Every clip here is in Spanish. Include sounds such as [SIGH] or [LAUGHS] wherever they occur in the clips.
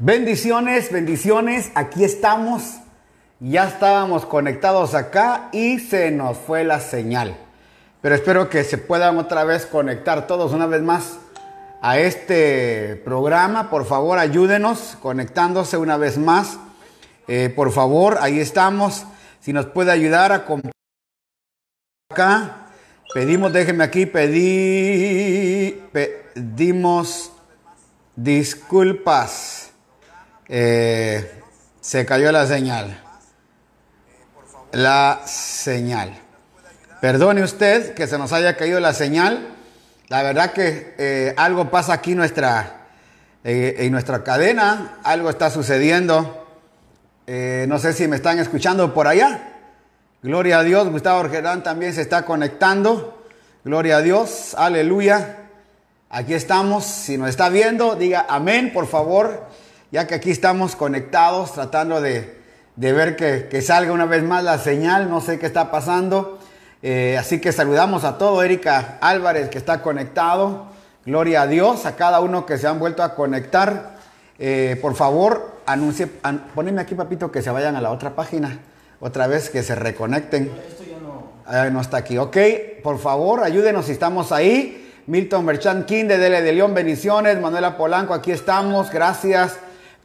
Bendiciones, bendiciones. Aquí estamos. Ya estábamos conectados acá y se nos fue la señal. Pero espero que se puedan otra vez conectar todos una vez más a este programa. Por favor, ayúdenos conectándose una vez más. Eh, por favor, ahí estamos. Si nos puede ayudar a acá. Pedimos, déjenme aquí, pedí, pedimos disculpas. Eh, se cayó la señal. La señal. Perdone usted que se nos haya caído la señal. La verdad que eh, algo pasa aquí nuestra, eh, en nuestra cadena. Algo está sucediendo. no sé si me están escuchando por allá. Gloria a Dios. Gustavo Orgerán también se está conectando. Gloria a Dios. Aleluya. Aquí estamos. Si nos está viendo, diga amén, por favor ya que aquí estamos conectados tratando de, ver que, salga una vez más la señal, no sé qué está pasando. Eh, así que saludamos a todo, Erika Álvarez que está conectado. Gloria a Dios, a cada uno que se han vuelto a conectar. Eh, por favor, anuncie, poneme aquí, papito, que se vayan a la otra página. Otra vez que se reconecten. Esto ya no. no está aquí, ok. Por favor, ayúdenos si estamos ahí. Milton Merchant King de Dele de León, bendiciones. Manuela Polanco, aquí estamos. Gracias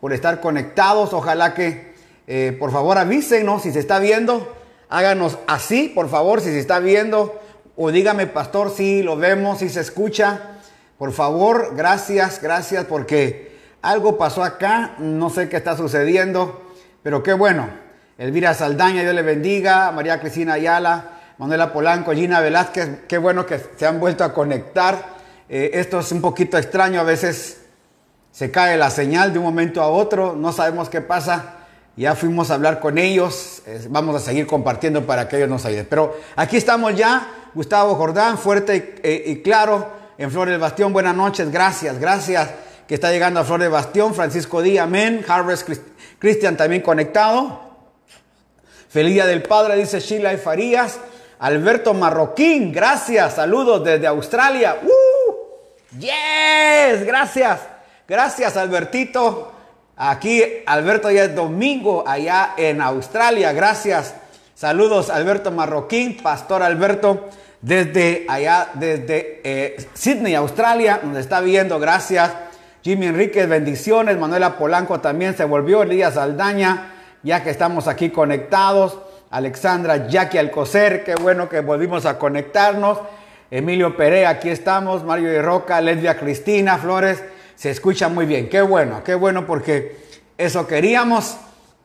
por estar conectados. Ojalá que eh, por favor avísenos si se está viendo. Háganos así, por favor, si se está viendo. O dígame, pastor, si lo vemos, si se escucha. Por favor, gracias, gracias, porque algo pasó acá. No sé qué está sucediendo, pero qué bueno. Elvira Saldaña, Dios le bendiga. María Cristina Ayala, Manuela Polanco, Gina Velázquez, qué bueno que se han vuelto a conectar. Eh, esto es un poquito extraño a veces se cae la señal de un momento a otro, no sabemos qué pasa. Ya fuimos a hablar con ellos, vamos a seguir compartiendo para que ellos nos ayuden. Pero aquí estamos ya, Gustavo Jordán, fuerte y, eh, claro, en Flor del Bastión. Buenas noches, gracias, gracias que está llegando a Flor del Bastión. Francisco Díaz, amén. Harvest Cristian también conectado. Feliz Día del Padre, dice Sheila y Farías. Alberto Marroquín, gracias, saludos desde Australia. ¡Uh! ¡Yes! Gracias. Gracias, Albertito. Aquí, Alberto, ya es domingo allá en Australia. Gracias. Saludos, Alberto Marroquín, Pastor Alberto, desde allá, desde eh, Sydney, Australia, donde está viendo. Gracias. Jimmy Enríquez, bendiciones. Manuela Polanco también se volvió. Elías Aldaña, ya que estamos aquí conectados. Alexandra Jackie Alcocer, qué bueno que volvimos a conectarnos. Emilio Perea, aquí estamos. Mario de Roca, Lesbia Cristina Flores. Se escucha muy bien. Qué bueno, qué bueno porque eso queríamos.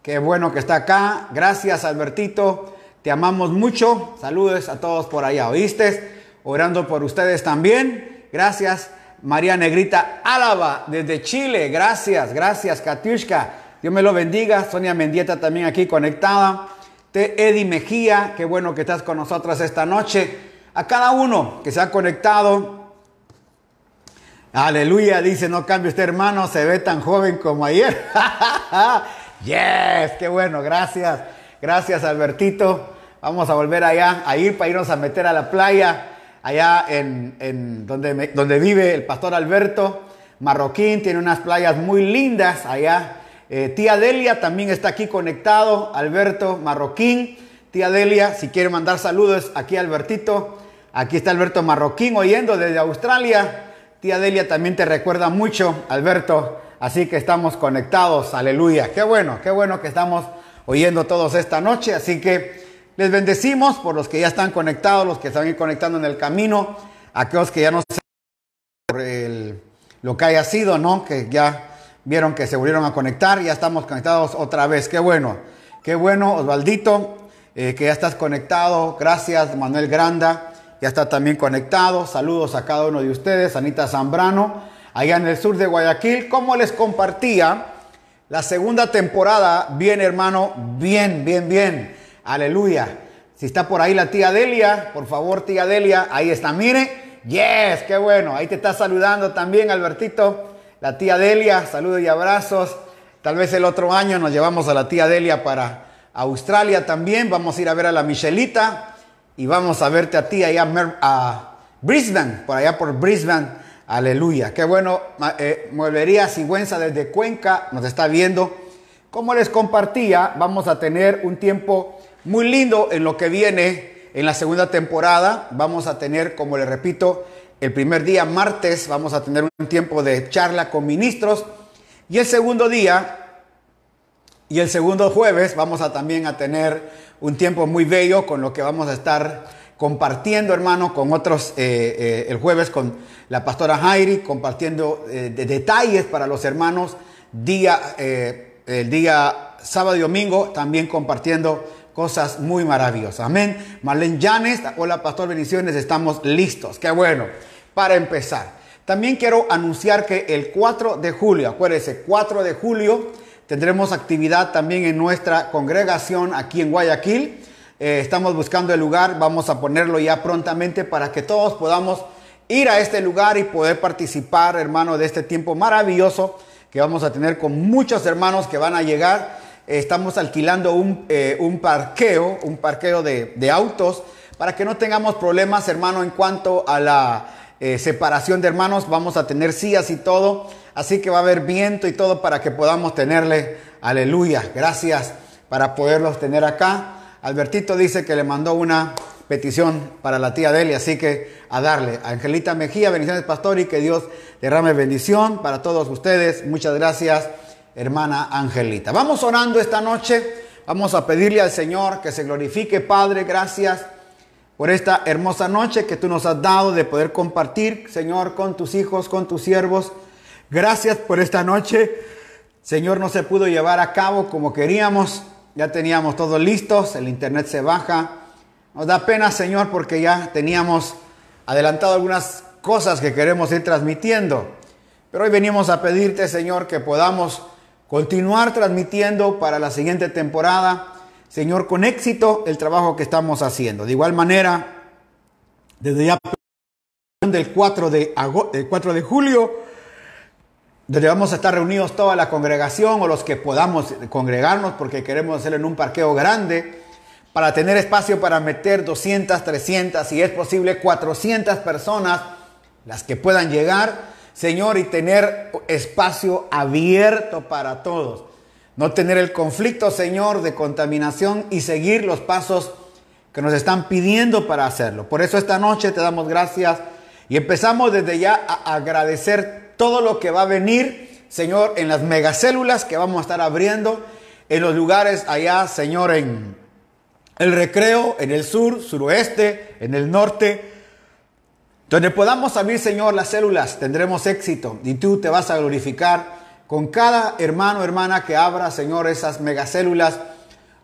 Qué bueno que está acá. Gracias, Albertito. Te amamos mucho. Saludos a todos por allá. ¿Oíste? Orando por ustedes también. Gracias. María Negrita Álava desde Chile. Gracias, gracias, Katiushka. Dios me lo bendiga. Sonia Mendieta también aquí conectada. Te Eddie Mejía, qué bueno que estás con nosotros esta noche. A cada uno que se ha conectado, Aleluya, dice, no cambie usted hermano, se ve tan joven como ayer. [LAUGHS] yes, qué bueno, gracias. Gracias Albertito. Vamos a volver allá, a ir para irnos a meter a la playa, allá en, donde, donde vive el pastor Alberto. Marroquín tiene unas playas muy lindas allá. Eh, tía Delia también está aquí conectado. Alberto Marroquín. Tía Delia, si quiere mandar saludos aquí Albertito. Aquí está Alberto Marroquín oyendo desde Australia. Tía Delia también te recuerda mucho, Alberto. Así que estamos conectados, aleluya. Qué bueno, qué bueno que estamos oyendo todos esta noche. Así que les bendecimos por los que ya están conectados, los que se ir conectando en el camino, aquellos que ya no sé por lo que haya sido, ¿no? Que ya vieron que se volvieron a conectar, ya estamos conectados otra vez. Qué bueno, qué bueno, Osvaldito, eh, que ya estás conectado. Gracias, Manuel Granda ya está también conectado. Saludos a cada uno de ustedes. Anita Zambrano, allá en el sur de Guayaquil. Como les compartía, la segunda temporada viene, hermano, bien, bien, bien. Aleluya. Si está por ahí la tía Delia, por favor, tía Delia, ahí está. Mire, yes, qué bueno. Ahí te está saludando también, Albertito. La tía Delia, saludos y abrazos. Tal vez el otro año nos llevamos a la tía Delia para Australia también. Vamos a ir a ver a la Michelita y vamos a verte a ti allá a Brisbane, por allá por Brisbane. Aleluya. Qué bueno. Eh, Mueblería Sigüenza desde Cuenca nos está viendo. Como les compartía, vamos a tener un tiempo muy lindo en lo que viene en la segunda temporada. Vamos a tener, como les repito, el primer día, martes, vamos a tener un tiempo de charla con ministros. Y el segundo día, y el segundo jueves, vamos a también a tener un tiempo muy bello con lo que vamos a estar compartiendo, hermano, con otros, eh, eh, el jueves con la pastora Jairi, compartiendo eh, detalles para los hermanos, día, el día sábado y domingo, también compartiendo cosas muy maravillosas. Amén. Marlene Llanes, hola pastor, bendiciones, estamos listos. Qué bueno. Para empezar, también quiero anunciar que el 4 de julio, acuérdense, 4 de julio, tendremos actividad también en nuestra congregación aquí en Guayaquil. Eh, estamos buscando el lugar, vamos a ponerlo ya prontamente para que todos podamos ir a este lugar y poder participar, hermano, de este tiempo maravilloso que vamos a tener con muchos hermanos que van a llegar. Eh, estamos alquilando un, eh, un, parqueo, un parqueo de, de, autos, para que no tengamos problemas, hermano, en cuanto a la separación de hermanos. Vamos a tener sillas y todo, así que va a haber viento y todo para que podamos tenerle, aleluya, gracias, para poderlos tener acá. Albertito dice que le mandó una petición para la tía Delia, así que a darle. Angelita Mejía, bendiciones pastor y que Dios derrame bendición para todos ustedes. Muchas gracias, hermana Angelita. Vamos orando esta noche, vamos a pedirle al Señor que se glorifique, Padre, gracias por esta hermosa noche que tú nos has dado de poder compartir, Señor, con tus hijos, con tus siervos. Gracias por esta noche. Señor, no se pudo llevar a cabo como queríamos ya teníamos todo listos, el internet se baja. Nos da pena, Señor, porque ya teníamos adelantado algunas cosas que queremos ir transmitiendo. Pero hoy venimos a pedirte, Señor, que podamos continuar transmitiendo para la siguiente temporada, Señor, con éxito el trabajo que estamos haciendo. De igual manera, desde ya del 4 de, 4 de julio, donde vamos a estar reunidos toda la congregación o los que podamos congregarnos porque queremos hacerlo en un parqueo grande para tener espacio para meter 200, 300, si es posible 400 personas, las que puedan llegar, Señor, y tener espacio abierto para todos. No tener el conflicto, Señor, de contaminación y seguir los pasos que nos están pidiendo para hacerlo. Por eso esta noche te damos gracias y empezamos desde ya a agradecer todo lo que va a venir, Señor, en las megacélulas que vamos a estar abriendo, en los lugares allá, Señor, en el recreo, en el sur, suroeste, en el norte. Donde podamos abrir, Señor, las células, tendremos éxito y tú te vas a glorificar con cada hermano, hermana que abra, Señor, esas megacélulas,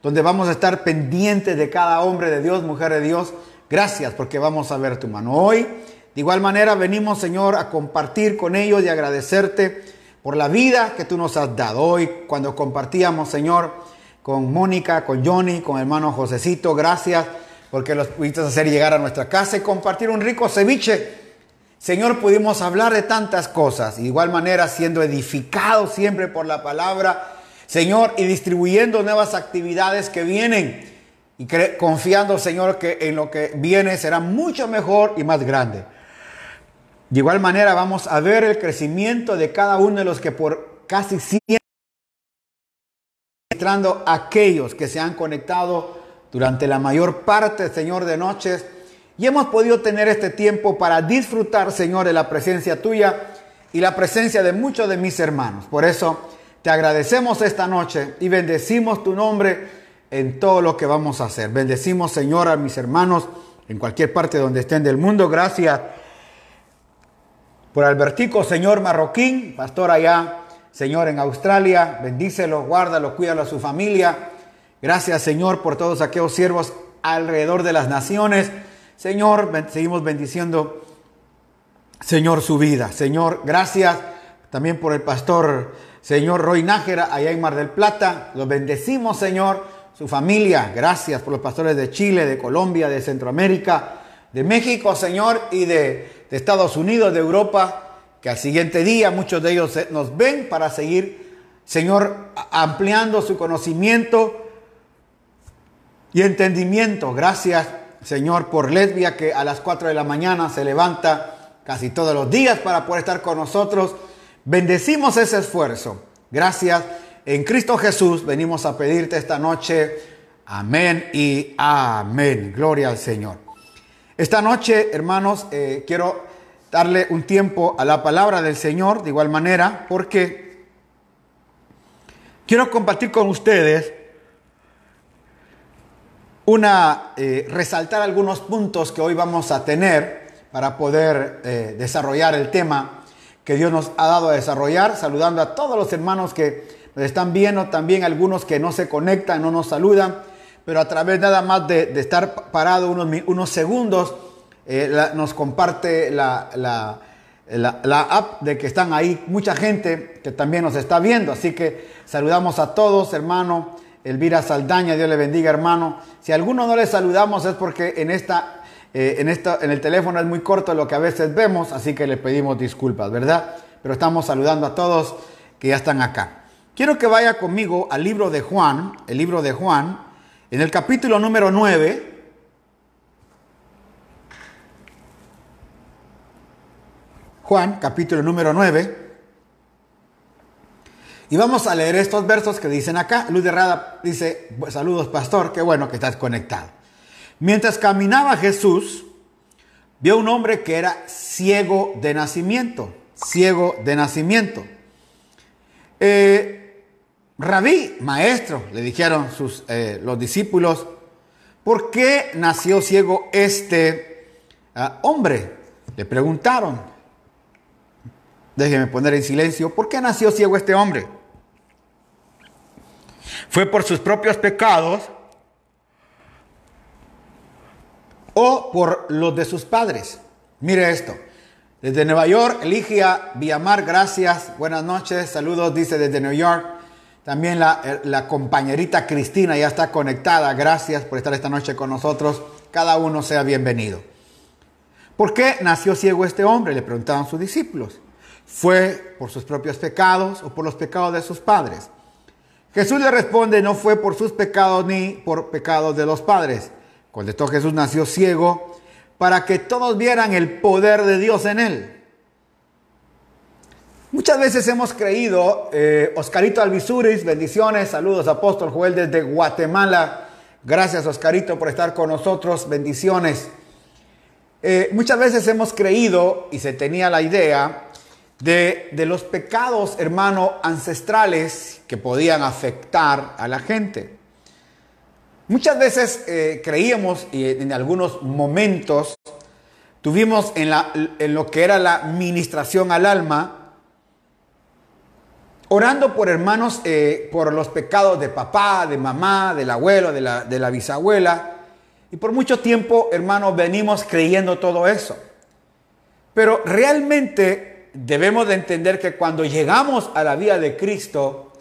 donde vamos a estar pendientes de cada hombre de Dios, mujer de Dios. Gracias porque vamos a ver tu mano. Hoy de igual manera venimos, Señor, a compartir con ellos y agradecerte por la vida que tú nos has dado. Hoy, cuando compartíamos, Señor, con Mónica, con Johnny, con hermano Josecito, gracias porque los pudiste hacer llegar a nuestra casa y compartir un rico ceviche. Señor, pudimos hablar de tantas cosas. De igual manera, siendo edificados siempre por la palabra, Señor, y distribuyendo nuevas actividades que vienen. Y confiando, Señor, que en lo que viene será mucho mejor y más grande. De igual manera vamos a ver el crecimiento de cada uno de los que por casi siempre entrando aquellos que se han conectado durante la mayor parte, Señor, de noches. Y hemos podido tener este tiempo para disfrutar, Señor, de la presencia tuya y la presencia de muchos de mis hermanos. Por eso te agradecemos esta noche y bendecimos tu nombre en todo lo que vamos a hacer. Bendecimos, Señor, a mis hermanos en cualquier parte donde estén del mundo. Gracias por Albertico, señor Marroquín, pastor allá, Señor en Australia, bendícelo, guárdalo, cuídalo a su familia. Gracias, Señor, por todos aquellos siervos alrededor de las naciones. Señor, seguimos bendiciendo, Señor, su vida. Señor, gracias también por el pastor, Señor Roy Nájera, allá en Mar del Plata. Los bendecimos, Señor, su familia. Gracias por los pastores de Chile, de Colombia, de Centroamérica, de México, Señor, y de Estados Unidos, de Europa, que al siguiente día muchos de ellos nos ven para seguir, Señor, ampliando su conocimiento y entendimiento. Gracias, Señor, por Lesbia, que a las 4 de la mañana se levanta casi todos los días para poder estar con nosotros. Bendecimos ese esfuerzo. Gracias. En Cristo Jesús venimos a pedirte esta noche. Amén y amén. Gloria al Señor. Esta noche, hermanos, eh, quiero darle un tiempo a la palabra del Señor de igual manera porque quiero compartir con ustedes una, eh, resaltar algunos puntos que hoy vamos a tener para poder eh, desarrollar el tema que Dios nos ha dado a desarrollar, saludando a todos los hermanos que nos están viendo, también algunos que no se conectan, no nos saludan, pero a través nada más de, estar parado unos, unos segundos, eh, nos comparte la, la, la, app de que están ahí mucha gente que también nos está viendo. Así que saludamos a todos, hermano. Elvira Saldaña, Dios le bendiga, hermano. Si a alguno no le saludamos es porque en esta, eh, en esta, en el teléfono es muy corto lo que a veces vemos, así que le pedimos disculpas, ¿verdad? Pero estamos saludando a todos que ya están acá. Quiero que vaya conmigo al libro de Juan, el libro de Juan, en el capítulo número 9. Juan, capítulo número 9. Y vamos a leer estos versos que dicen acá. Luz de Rada dice, saludos pastor, qué bueno que estás conectado. Mientras caminaba Jesús, vio un hombre que era ciego de nacimiento, ciego de nacimiento. Eh, rabí, maestro, le dijeron sus, eh, los discípulos, ¿por qué nació ciego este ah, hombre? Le preguntaron. Déjeme poner en silencio, ¿por qué nació ciego este hombre? ¿Fue por sus propios pecados o por los de sus padres? Mire esto. Desde Nueva York, Eligia Villamar, gracias. Buenas noches. Saludos, dice desde New York. También la, compañerita Cristina ya está conectada. Gracias por estar esta noche con nosotros. Cada uno sea bienvenido. ¿Por qué nació ciego este hombre? Le preguntaban sus discípulos. ¿Fue por sus propios pecados o por los pecados de sus padres? Jesús le responde, no fue por sus pecados ni por pecados de los padres. Contestó Jesús, nació ciego para que todos vieran el poder de Dios en él. Muchas veces hemos creído, eh, Oscarito Alvisuris, bendiciones, saludos, apóstol Joel desde Guatemala. Gracias, Oscarito, por estar con nosotros, bendiciones. Eh, muchas veces hemos creído y se tenía la idea de, los pecados, hermano, ancestrales que podían afectar a la gente. Muchas veces eh, creíamos y en algunos momentos tuvimos en, la, en, lo que era la ministración al alma, orando por hermanos, eh, por los pecados de papá, de mamá, del abuelo, de la, de la bisabuela. Y por mucho tiempo, hermanos, venimos creyendo todo eso. Pero realmente debemos de entender que cuando llegamos a la vida de Cristo,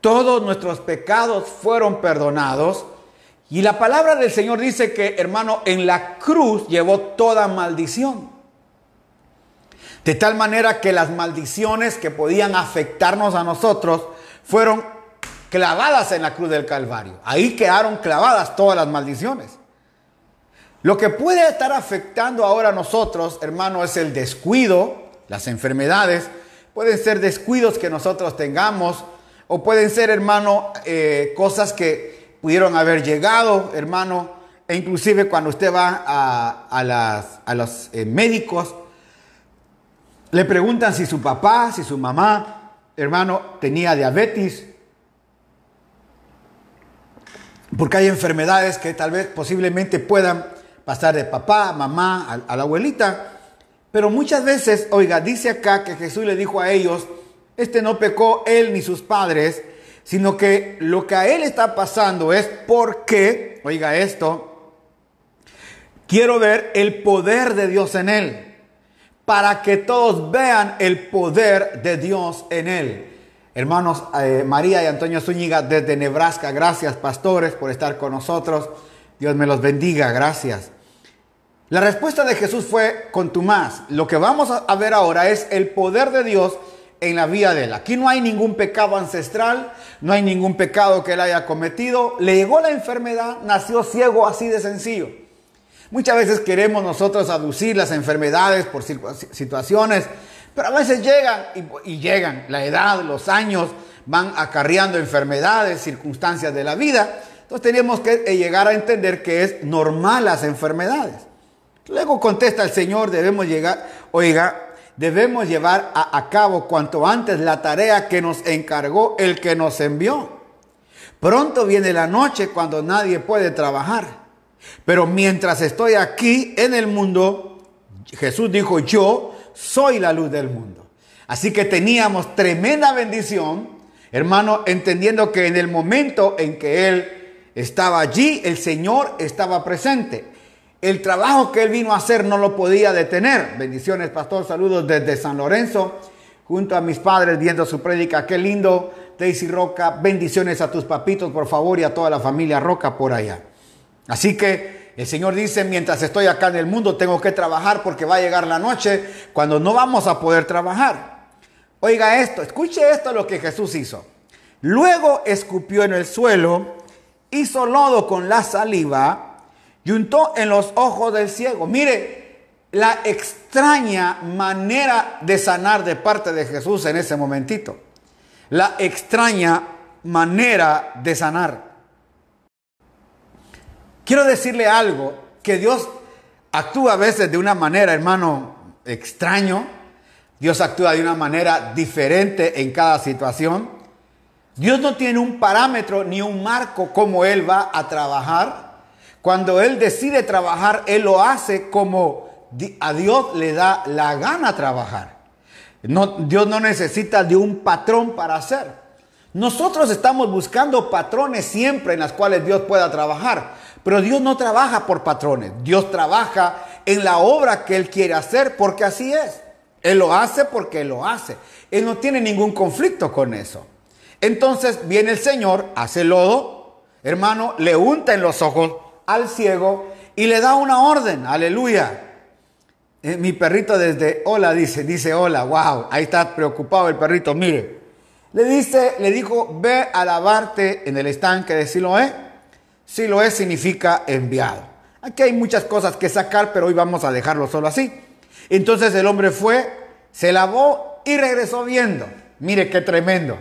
todos nuestros pecados fueron perdonados. Y la palabra del Señor dice que, hermano, en la cruz llevó toda maldición. De tal manera que las maldiciones que podían afectarnos a nosotros fueron clavadas en la cruz del Calvario. Ahí quedaron clavadas todas las maldiciones. Lo que puede estar afectando ahora a nosotros, hermano, es el descuido, las enfermedades pueden ser descuidos que nosotros tengamos o pueden ser, hermano, eh, cosas que pudieron haber llegado, hermano, e inclusive cuando usted va a, las, a los eh, médicos, le preguntan si su papá, si su mamá, hermano, tenía diabetes, porque hay enfermedades que tal vez posiblemente puedan pasar de papá, mamá, a la abuelita. Pero muchas veces, oiga, dice acá que Jesús le dijo a ellos, este no pecó él ni sus padres, sino que lo que a él está pasando es porque, oiga esto, quiero ver el poder de Dios en él, para que todos vean el poder de Dios en él. Hermanos eh, María y Antonio Zúñiga desde Nebraska, gracias pastores por estar con nosotros. Dios me los bendiga, gracias. La respuesta de Jesús fue contumaz. Lo que vamos a ver ahora es el poder de Dios en la vida de él. Aquí no hay ningún pecado ancestral, no hay ningún pecado que él haya cometido. Le llegó la enfermedad, nació ciego así de sencillo. Muchas veces queremos nosotros aducir las enfermedades por situaciones, pero a veces llegan y, llegan. La edad, los años van acarreando enfermedades, circunstancias de la vida. Entonces tenemos que eh, llegar a entender que es normal las enfermedades. Luego contesta el Señor, debemos llegar, oiga, debemos llevar a, cabo cuanto antes la tarea que nos encargó el que nos envió. Pronto viene la noche cuando nadie puede trabajar. Pero mientras estoy aquí en el mundo, Jesús dijo, yo soy la luz del mundo. Así que teníamos tremenda bendición, hermano, entendiendo que en el momento en que Él estaba allí, el Señor estaba presente. El trabajo que él vino a hacer no lo podía detener. Bendiciones, pastor. Saludos desde San Lorenzo, junto a mis padres viendo su prédica. Qué lindo, Daisy Roca. Bendiciones a tus papitos, por favor, y a toda la familia Roca por allá. Así que el Señor dice, mientras estoy acá en el mundo, tengo que trabajar porque va a llegar la noche cuando no vamos a poder trabajar. Oiga esto, escuche esto lo que Jesús hizo. Luego escupió en el suelo, hizo lodo con la saliva y untó en los ojos del ciego. Mire la extraña manera de sanar de parte de Jesús en ese momentito. La extraña manera de sanar. Quiero decirle algo, que Dios actúa a veces de una manera, hermano, extraño. Dios actúa de una manera diferente en cada situación. Dios no tiene un parámetro ni un marco como Él va a trabajar. Cuando Él decide trabajar, Él lo hace como a Dios le da la gana trabajar. Dios no necesita de un patrón para hacer. Nosotros estamos buscando patrones siempre en las cuales Dios pueda trabajar, pero Dios no trabaja por patrones. Dios trabaja en la obra que Él quiere hacer porque así es. Él lo hace porque Él lo hace. Él no tiene ningún conflicto con eso. Entonces viene el Señor, hace lodo, hermano, le unta en los ojos al ciego y le da una orden, aleluya. Eh, mi perrito desde hola dice, dice hola, wow, ahí está preocupado el perrito, mire. Le dice, le dijo, ve a lavarte en el estanque de Siloé. Siloé significa enviado. Aquí hay muchas cosas que sacar, pero hoy vamos a dejarlo solo así. Entonces el hombre fue, se lavó y regresó viendo. Mire qué tremendo.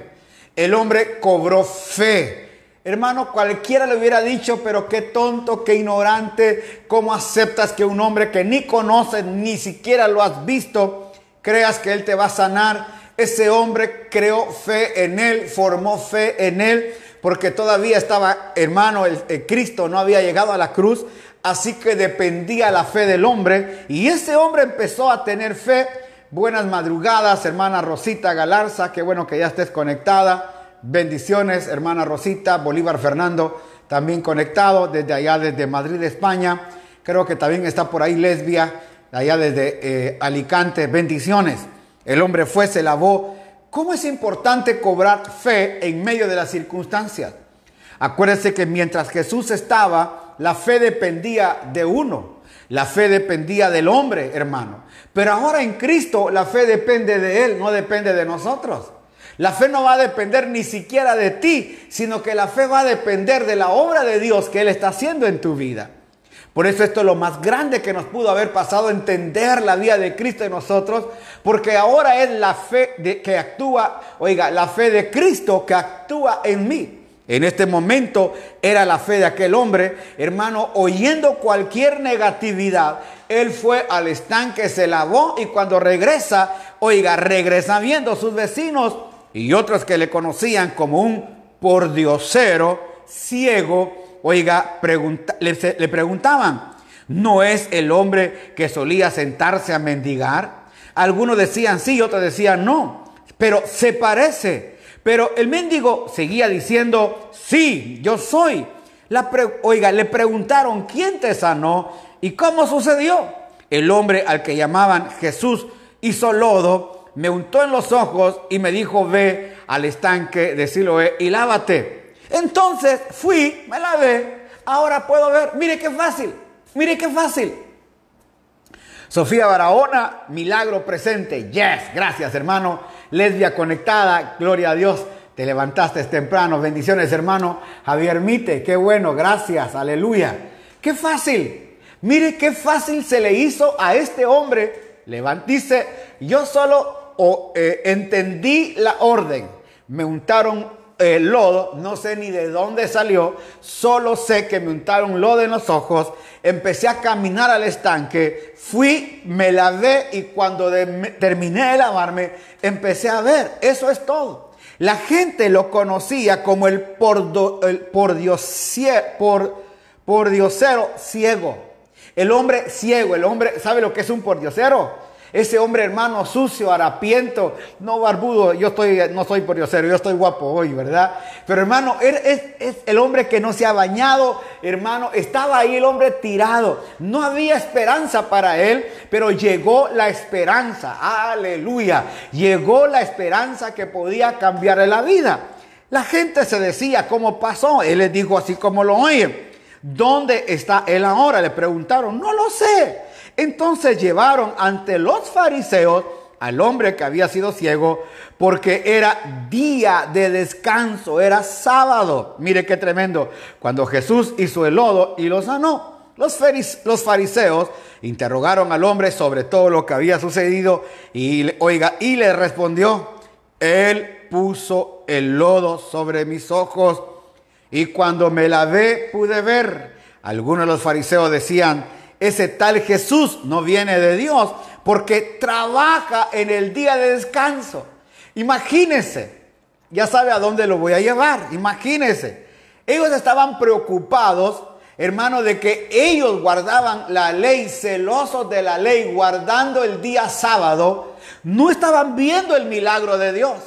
El hombre cobró fe Hermano, cualquiera le hubiera dicho, pero qué tonto, qué ignorante, ¿cómo aceptas que un hombre que ni conoces, ni siquiera lo has visto, creas que él te va a sanar? Ese hombre creó fe en él, formó fe en él, porque todavía estaba, hermano, el, Cristo no había llegado a la cruz, así que dependía la fe del hombre, y ese hombre empezó a tener fe. Buenas madrugadas, hermana Rosita Galarza, qué bueno que ya estés conectada. Bendiciones, hermana Rosita, Bolívar Fernando, también conectado desde allá, desde Madrid, España. Creo que también está por ahí Lesbia, allá desde eh, Alicante. Bendiciones. El hombre fue, se lavó. ¿Cómo es importante cobrar fe en medio de las circunstancias? Acuérdense que mientras Jesús estaba, la fe dependía de uno. La fe dependía del hombre, hermano. Pero ahora en Cristo la fe depende de Él, no depende de nosotros. La fe no va a depender ni siquiera de ti, sino que la fe va a depender de la obra de Dios que Él está haciendo en tu vida. Por eso esto es lo más grande que nos pudo haber pasado, entender la vida de Cristo en nosotros, porque ahora es la fe que actúa, oiga, la fe de Cristo que actúa en mí. En este momento era la fe de aquel hombre, hermano, oyendo cualquier negatividad, él fue al estanque, se lavó y cuando regresa, oiga, regresa viendo sus vecinos y otros que le conocían como un pordiosero ciego, oiga, le, le preguntaban, ¿no es el hombre que solía sentarse a mendigar? Algunos decían sí, otros decían no, pero se parece. Pero el mendigo seguía diciendo, sí, yo soy. La oiga, le preguntaron, ¿quién te sanó y cómo sucedió? El hombre al que llamaban Jesús hizo lodo me untó en los ojos y me dijo, ve al estanque de Siloé y lávate. Entonces fui, me lavé, ahora puedo ver, mire qué fácil, mire qué fácil. Sofía Barahona, milagro presente, yes, gracias hermano, lesbia conectada, gloria a Dios, te levantaste temprano, bendiciones hermano, Javier Mite, qué bueno, gracias, aleluya, qué fácil. Mire qué fácil se le hizo a este hombre. Levantice, yo solo eh, entendí la orden. Me untaron el lodo, no sé ni de dónde salió, solo sé que me untaron lodo en los ojos, empecé a caminar al estanque, fui, me lavé y cuando terminé de lavarme, empecé a ver, eso es todo. La gente lo conocía como el por, el por, por, por diosero ciego. El hombre ciego, el hombre, ¿sabe lo que es un pordiosero? Ese hombre hermano sucio, harapiento, no barbudo, yo estoy, no soy pordiosero, yo estoy guapo hoy, ¿verdad? Pero hermano, es, es el hombre que no se ha bañado, hermano, estaba ahí el hombre tirado, no había esperanza para él, pero llegó la esperanza, aleluya, llegó la esperanza que podía cambiarle la vida. La gente se decía, ¿cómo pasó? Él les dijo así como lo oyen. ¿Dónde está él ahora? Le preguntaron, no lo sé. Entonces llevaron ante los fariseos al hombre que había sido ciego porque era día de descanso, era sábado. Mire qué tremendo. Cuando Jesús hizo el lodo y lo sanó. Los, fariseos interrogaron al hombre sobre todo lo que había sucedido y, oiga, y le respondió, él puso el lodo sobre mis ojos y cuando me lavé pude ver. Algunos de los fariseos decían, ese tal Jesús no viene de Dios porque trabaja en el día de descanso. Imagínense, ya sabe a dónde lo voy a llevar, imagínense. Ellos estaban preocupados, hermano, de que ellos guardaban la ley, celosos de la ley, guardando el día sábado, no estaban viendo el milagro de Dios.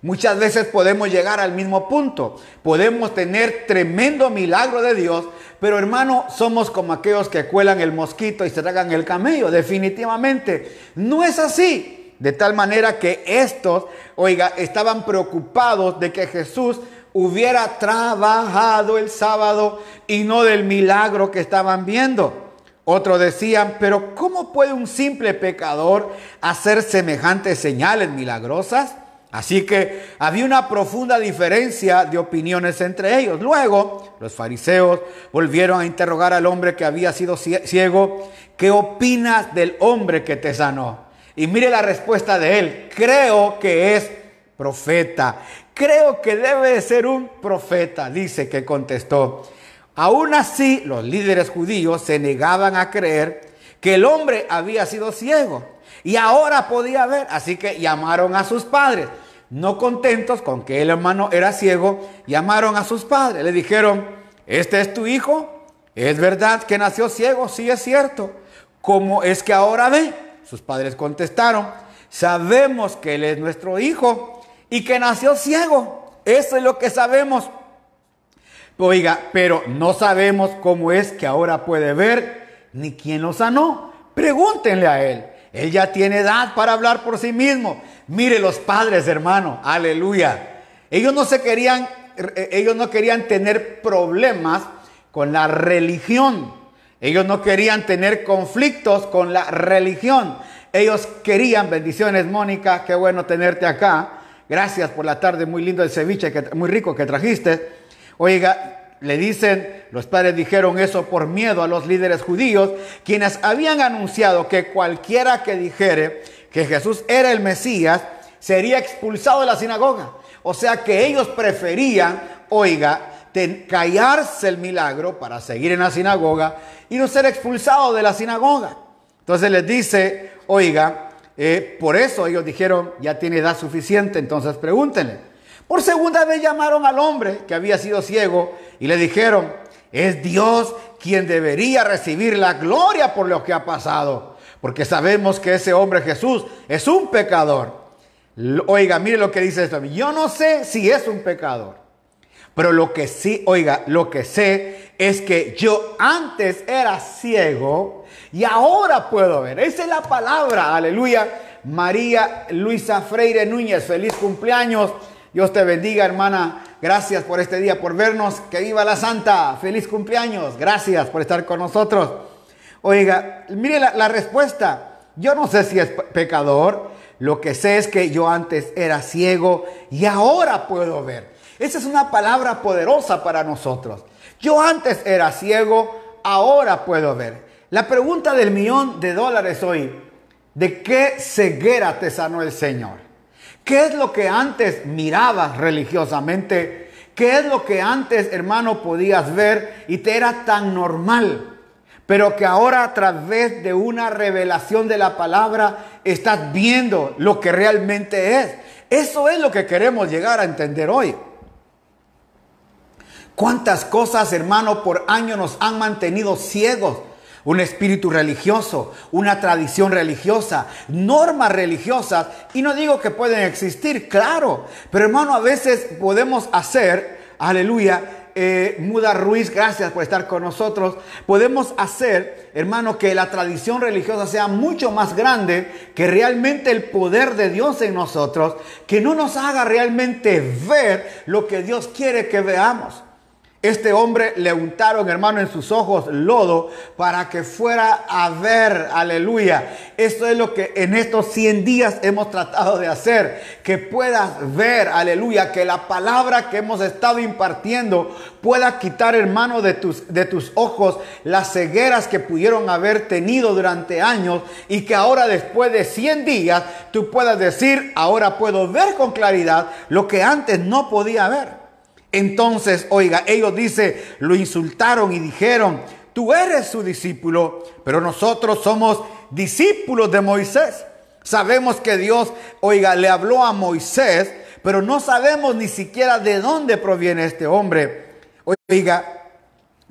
Muchas veces podemos llegar al mismo punto. Podemos tener tremendo milagro de Dios, pero hermano, somos como aquellos que cuelan el mosquito y se tragan el camello. Definitivamente, no es así. De tal manera que estos, oiga, estaban preocupados de que Jesús hubiera trabajado el sábado y no del milagro que estaban viendo. Otros decían, pero ¿cómo puede un simple pecador hacer semejantes señales milagrosas? Así que había una profunda diferencia de opiniones entre ellos. Luego, los fariseos volvieron a interrogar al hombre que había sido ciego, ¿qué opinas del hombre que te sanó? Y mire la respuesta de él, creo que es profeta, creo que debe de ser un profeta, dice que contestó. Aún así, los líderes judíos se negaban a creer que el hombre había sido ciego y ahora podía ver, así que llamaron a sus padres. No contentos con que el hermano era ciego, llamaron a sus padres. Le dijeron, ¿este es tu hijo? ¿Es verdad que nació ciego? Sí es cierto. ¿Cómo es que ahora ve? Sus padres contestaron, sabemos que él es nuestro hijo y que nació ciego. Eso es lo que sabemos. Oiga, pero no sabemos cómo es que ahora puede ver ni quién lo sanó. Pregúntenle a él. Él ya tiene edad para hablar por sí mismo. Mire los padres, hermano, aleluya. Ellos no se querían, eh, ellos no querían tener problemas con la religión. Ellos no querían tener conflictos con la religión. Ellos querían, bendiciones Mónica, qué bueno tenerte acá. Gracias por la tarde, muy lindo el ceviche, muy rico que trajiste. Oiga, le dicen, los padres dijeron eso por miedo a los líderes judíos, quienes habían anunciado que cualquiera que dijere que Jesús era el Mesías, sería expulsado de la sinagoga. O sea que ellos preferían, oiga, callarse el milagro para seguir en la sinagoga y no ser expulsados de la sinagoga. Entonces les dice, oiga, eh, por eso ellos dijeron, ya tiene edad suficiente, entonces pregúntenle. Por segunda vez llamaron al hombre que había sido ciego y le dijeron, es Dios quien debería recibir la gloria por lo que ha pasado, porque sabemos que ese hombre Jesús es un pecador. Oiga, mire lo que dice esto. Yo no sé si es un pecador, pero lo que sí, oiga, lo que sé es que yo antes era ciego y ahora puedo ver. Esa es la palabra, aleluya. María Luisa Freire Núñez, feliz cumpleaños. Dios te bendiga, hermana. Gracias por este día, por vernos. Que viva la Santa. Feliz cumpleaños. Gracias por estar con nosotros. Oiga, mire la, respuesta. Yo no sé si es pecador. Lo que sé es que yo antes era ciego y ahora puedo ver. Esa es una palabra poderosa para nosotros. Yo antes era ciego, ahora puedo ver. La pregunta del millón de dólares hoy, ¿de qué ceguera te sanó el Señor? ¿Qué es lo que antes mirabas religiosamente? ¿Qué es lo que antes, hermano, podías ver y te era tan normal? Pero que ahora a través de una revelación de la palabra estás viendo lo que realmente es. Eso es lo que queremos llegar a entender hoy. ¿Cuántas cosas, hermano, por años nos han mantenido ciegos? Un espíritu religioso, una tradición religiosa, normas religiosas. Y no digo que pueden existir, claro. Pero hermano, a veces podemos hacer, aleluya, eh, Muda Ruiz, gracias por estar con nosotros. Podemos hacer, hermano, que la tradición religiosa sea mucho más grande que realmente el poder de Dios en nosotros, que no nos haga realmente ver lo que Dios quiere que veamos. Este hombre le untaron, hermano, en sus ojos lodo para que fuera a ver, aleluya. Esto es lo que en estos 100 días hemos tratado de hacer, que puedas ver, aleluya, que la palabra que hemos estado impartiendo pueda quitar, hermano, de tus, de tus ojos las cegueras que pudieron haber tenido durante años y que ahora después de 100 días tú puedas decir, ahora puedo ver con claridad lo que antes no podía ver. Entonces, oiga, ellos dice, lo insultaron y dijeron, tú eres su discípulo, pero nosotros somos discípulos de Moisés. Sabemos que Dios, oiga, le habló a Moisés, pero no sabemos ni siquiera de dónde proviene este hombre. Oiga,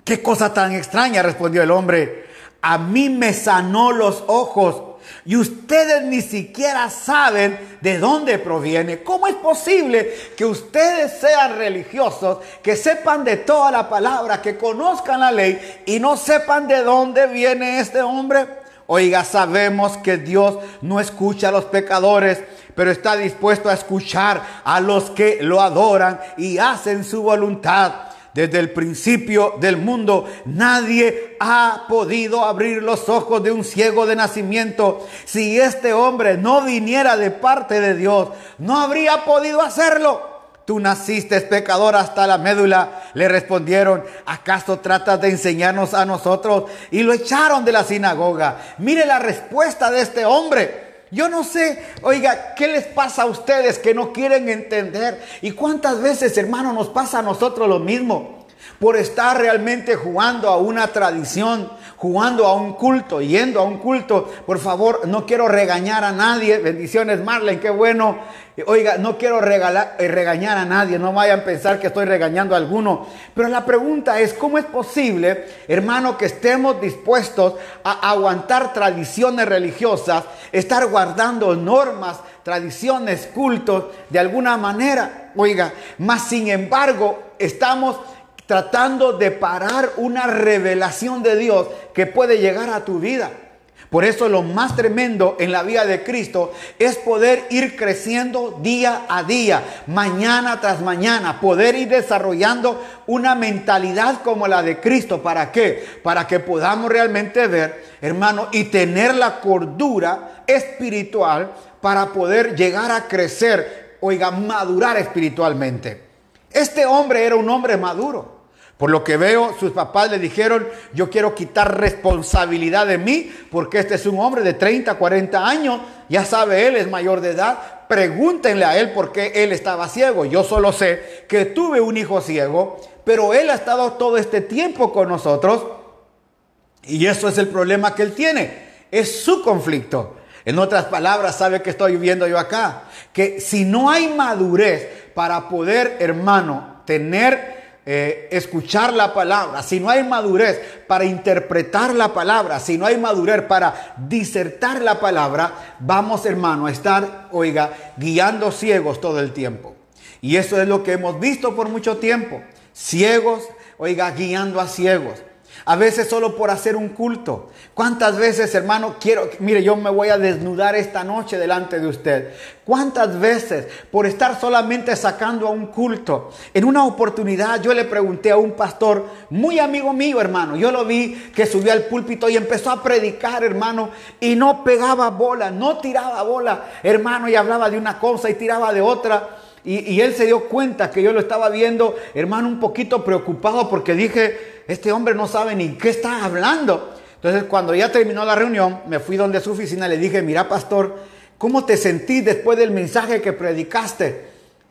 qué cosa tan extraña, respondió el hombre. A mí me sanó los ojos y ustedes ni siquiera saben de dónde proviene. ¿Cómo es posible que ustedes sean religiosos, que sepan de toda la palabra, que conozcan la ley y no sepan de dónde viene este hombre? Oiga, sabemos que Dios no escucha a los pecadores, pero está dispuesto a escuchar a los que lo adoran y hacen su voluntad. Desde el principio del mundo nadie ha podido abrir los ojos de un ciego de nacimiento. Si este hombre no viniera de parte de Dios, no habría podido hacerlo. Tú naciste pecador hasta la médula. Le respondieron, ¿acaso tratas de enseñarnos a nosotros? Y lo echaron de la sinagoga. Mire la respuesta de este hombre. Yo no sé, oiga, ¿qué les pasa a ustedes que no quieren entender? ¿Y cuántas veces, hermano, nos pasa a nosotros lo mismo? Por estar realmente jugando a una tradición, jugando a un culto, yendo a un culto. Por favor, no quiero regañar a nadie. Bendiciones, Marlene, qué bueno. Oiga, no quiero eh, regañar a nadie. No vayan a pensar que estoy regañando a alguno. Pero la pregunta es, ¿cómo es posible, hermano, que estemos dispuestos a aguantar tradiciones religiosas, estar guardando normas, tradiciones, cultos, de alguna manera? Oiga, más sin embargo, estamos tratando de parar una revelación de Dios que puede llegar a tu vida. Por eso lo más tremendo en la vida de Cristo es poder ir creciendo día a día, mañana tras mañana, poder ir desarrollando una mentalidad como la de Cristo. ¿Para qué? Para que podamos realmente ver, hermano, y tener la cordura espiritual para poder llegar a crecer, oiga, madurar espiritualmente. Este hombre era un hombre maduro. Por lo que veo, sus papás le dijeron, yo quiero quitar responsabilidad de mí, porque este es un hombre de 30, 40 años, ya sabe él, es mayor de edad, pregúntenle a él por qué él estaba ciego. Yo solo sé que tuve un hijo ciego, pero él ha estado todo este tiempo con nosotros, y eso es el problema que él tiene, es su conflicto. En otras palabras, ¿sabe que estoy viendo yo acá? Que si no hay madurez para poder, hermano, tener eh, escuchar la palabra, si no hay madurez para interpretar la palabra, si no hay madurez para disertar la palabra, vamos hermano a estar, oiga, guiando ciegos todo el tiempo. Y eso es lo que hemos visto por mucho tiempo. Ciegos, oiga, guiando a ciegos. A veces solo por hacer un culto. ¿Cuántas veces, hermano, quiero, mire, yo me voy a desnudar esta noche delante de usted? ¿Cuántas veces por estar solamente sacando a un culto? En una oportunidad yo le pregunté a un pastor, muy amigo mío, hermano, yo lo vi que subió al púlpito y empezó a predicar, hermano, y no pegaba bola, no tiraba bola, hermano, y hablaba de una cosa y tiraba de otra. Y, y él se dio cuenta que yo lo estaba viendo, hermano, un poquito preocupado porque dije, este hombre no sabe ni qué está hablando. Entonces, cuando ya terminó la reunión, me fui donde su oficina, le dije, mira, pastor, ¿cómo te sentís después del mensaje que predicaste?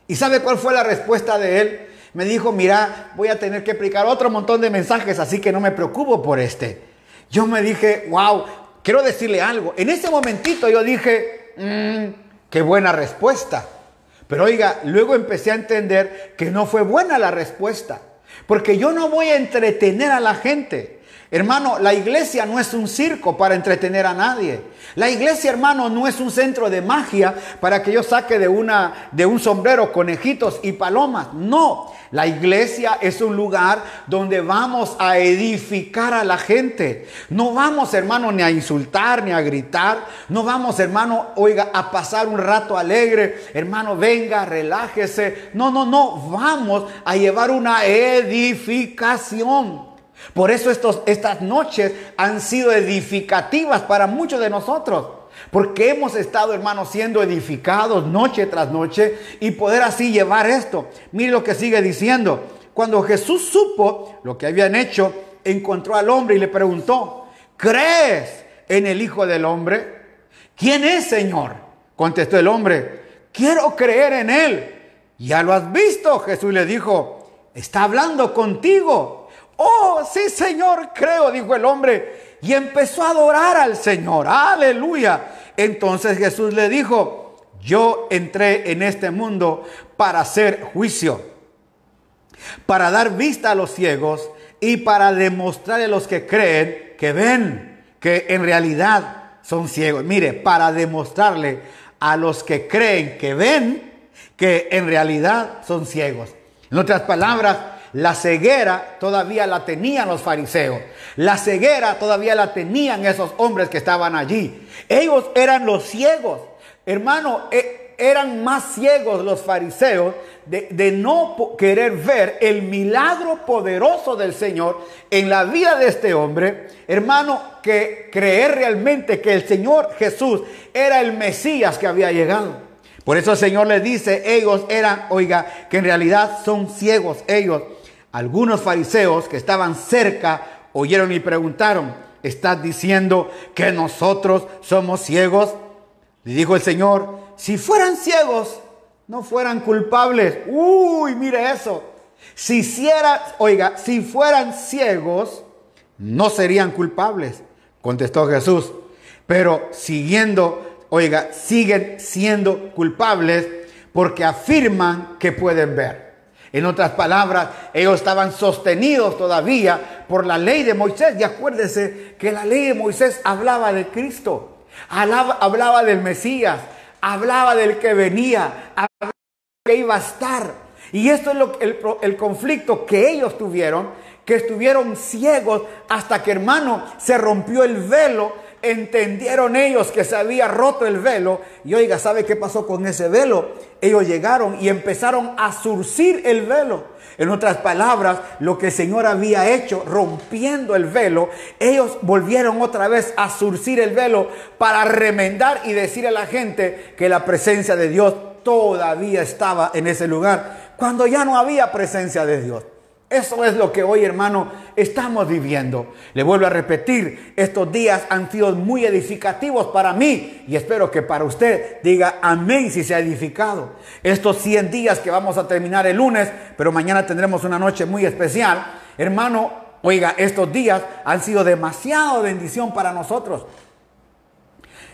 ¿Y sabe cuál fue la respuesta de él? Me dijo, mira, voy a tener que predicar otro montón de mensajes, así que no me preocupo por este. Yo me dije, wow, quiero decirle algo. En ese momentito yo dije, mmm, qué buena respuesta. Pero oiga, luego empecé a entender que no fue buena la respuesta. Porque yo no voy a entretener a la gente. Hermano, la iglesia no es un circo para entretener a nadie. La iglesia, hermano, no es un centro de magia para que yo saque de, una, de un sombrero conejitos y palomas. No, la iglesia es un lugar donde vamos a edificar a la gente. No vamos, hermano, ni a insultar, ni a gritar. No vamos, hermano, oiga, a pasar un rato alegre. Hermano, venga, relájese. No, no, no. Vamos a llevar una edificación. Por eso estos, estas noches han sido edificativas para muchos de nosotros. Porque hemos estado, hermanos, siendo edificados noche tras noche y poder así llevar esto. Mire lo que sigue diciendo. Cuando Jesús supo lo que habían hecho, encontró al hombre y le preguntó, ¿crees en el Hijo del Hombre? ¿Quién es, Señor? Contestó el hombre, quiero creer en Él. Ya lo has visto, Jesús le dijo, está hablando contigo. Oh, sí, Señor, creo, dijo el hombre. Y empezó a adorar al Señor. Aleluya. Entonces Jesús le dijo, yo entré en este mundo para hacer juicio, para dar vista a los ciegos y para demostrarle a los que creen que ven, que en realidad son ciegos. Mire, para demostrarle a los que creen que ven, que en realidad son ciegos. En otras palabras, la ceguera todavía la tenían los fariseos. La ceguera todavía la tenían esos hombres que estaban allí. Ellos eran los ciegos. Hermano, e, eran más ciegos los fariseos de, de, no querer ver el milagro poderoso del Señor en la vida de este hombre, hermano, que creer realmente que el Señor Jesús era el Mesías que había llegado. Por eso el Señor les dice, ellos eran, oiga, que en realidad son ciegos ellos. Algunos fariseos que estaban cerca oyeron y preguntaron, ¿estás diciendo que nosotros somos ciegos? Le dijo el Señor, si fueran ciegos, no fueran culpables. Uy, mire eso. Si hiciera, oiga, si fueran ciegos, no serían culpables, contestó Jesús. Pero siguiendo, oiga, siguen siendo culpables porque afirman que pueden ver. En otras palabras, ellos estaban sostenidos todavía por la ley de Moisés. Y acuérdense que la ley de Moisés hablaba de Cristo, hablaba, del Mesías, hablaba del que venía, hablaba del que iba a estar. Y esto es lo, el, el conflicto que ellos tuvieron, que estuvieron ciegos hasta que hermano se rompió el velo entendieron ellos que se había roto el velo. Y oiga, ¿sabe qué pasó con ese velo? Ellos llegaron y empezaron a surcir el velo. En otras palabras, lo que el Señor había hecho rompiendo el velo, ellos volvieron otra vez a surcir el velo para remendar y decir a la gente que la presencia de Dios todavía estaba en ese lugar, cuando ya no había presencia de Dios. Eso es lo que hoy, hermano, estamos viviendo. Le vuelvo a repetir, estos días han sido muy edificativos para mí y espero que para usted diga amén si se ha edificado. Estos 100 días que vamos a terminar el lunes, pero mañana tendremos una noche muy especial. Hermano, oiga, estos días han sido demasiado bendición para nosotros.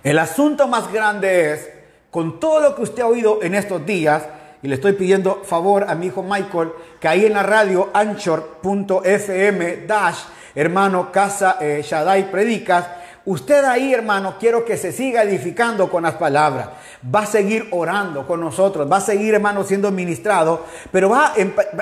El asunto más grande es, con todo lo que usted ha oído en estos días, y le estoy pidiendo favor a mi hijo Michael que ahí en la radio anchor.fm dash, hermano, casa eh, Shaddai Predicas, usted ahí, hermano, quiero que se siga edificando con las palabras. Va a seguir orando con nosotros, va a seguir, hermano, siendo ministrado, pero va a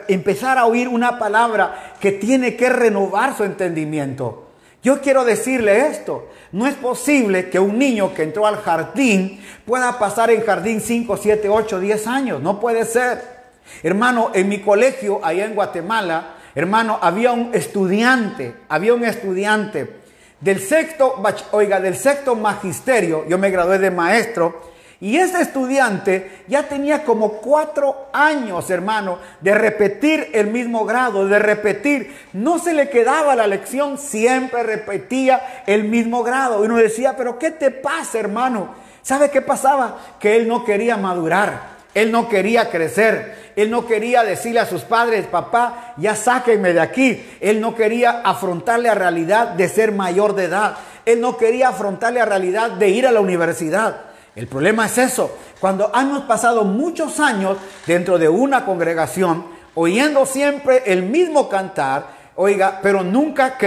empezar a oír una palabra que tiene que renovar su entendimiento. Yo quiero decirle esto. No es posible que un niño que entró al jardín pueda pasar en jardín 5, 7, 8, 10 años. No puede ser. Hermano, en mi colegio, allá en Guatemala, hermano, había un estudiante, había un estudiante del sexto, oiga, del sexto magisterio, yo me gradué de maestro, Y ese estudiante ya tenía como cuatro años, hermano, de repetir el mismo grado, de repetir. No se le quedaba la lección, siempre repetía el mismo grado. Y uno decía, pero ¿qué te pasa, hermano? ¿Sabe qué pasaba? Que él no quería madurar, él no quería crecer, él no quería decirle a sus padres, papá, ya sáquenme de aquí. Él no quería afrontarle a realidad de ser mayor de edad. Él no quería afrontarle a realidad de ir a la universidad. El problema es eso. Cuando hemos pasado muchos años dentro de una congregación, oyendo siempre el mismo cantar, oiga, pero nunca,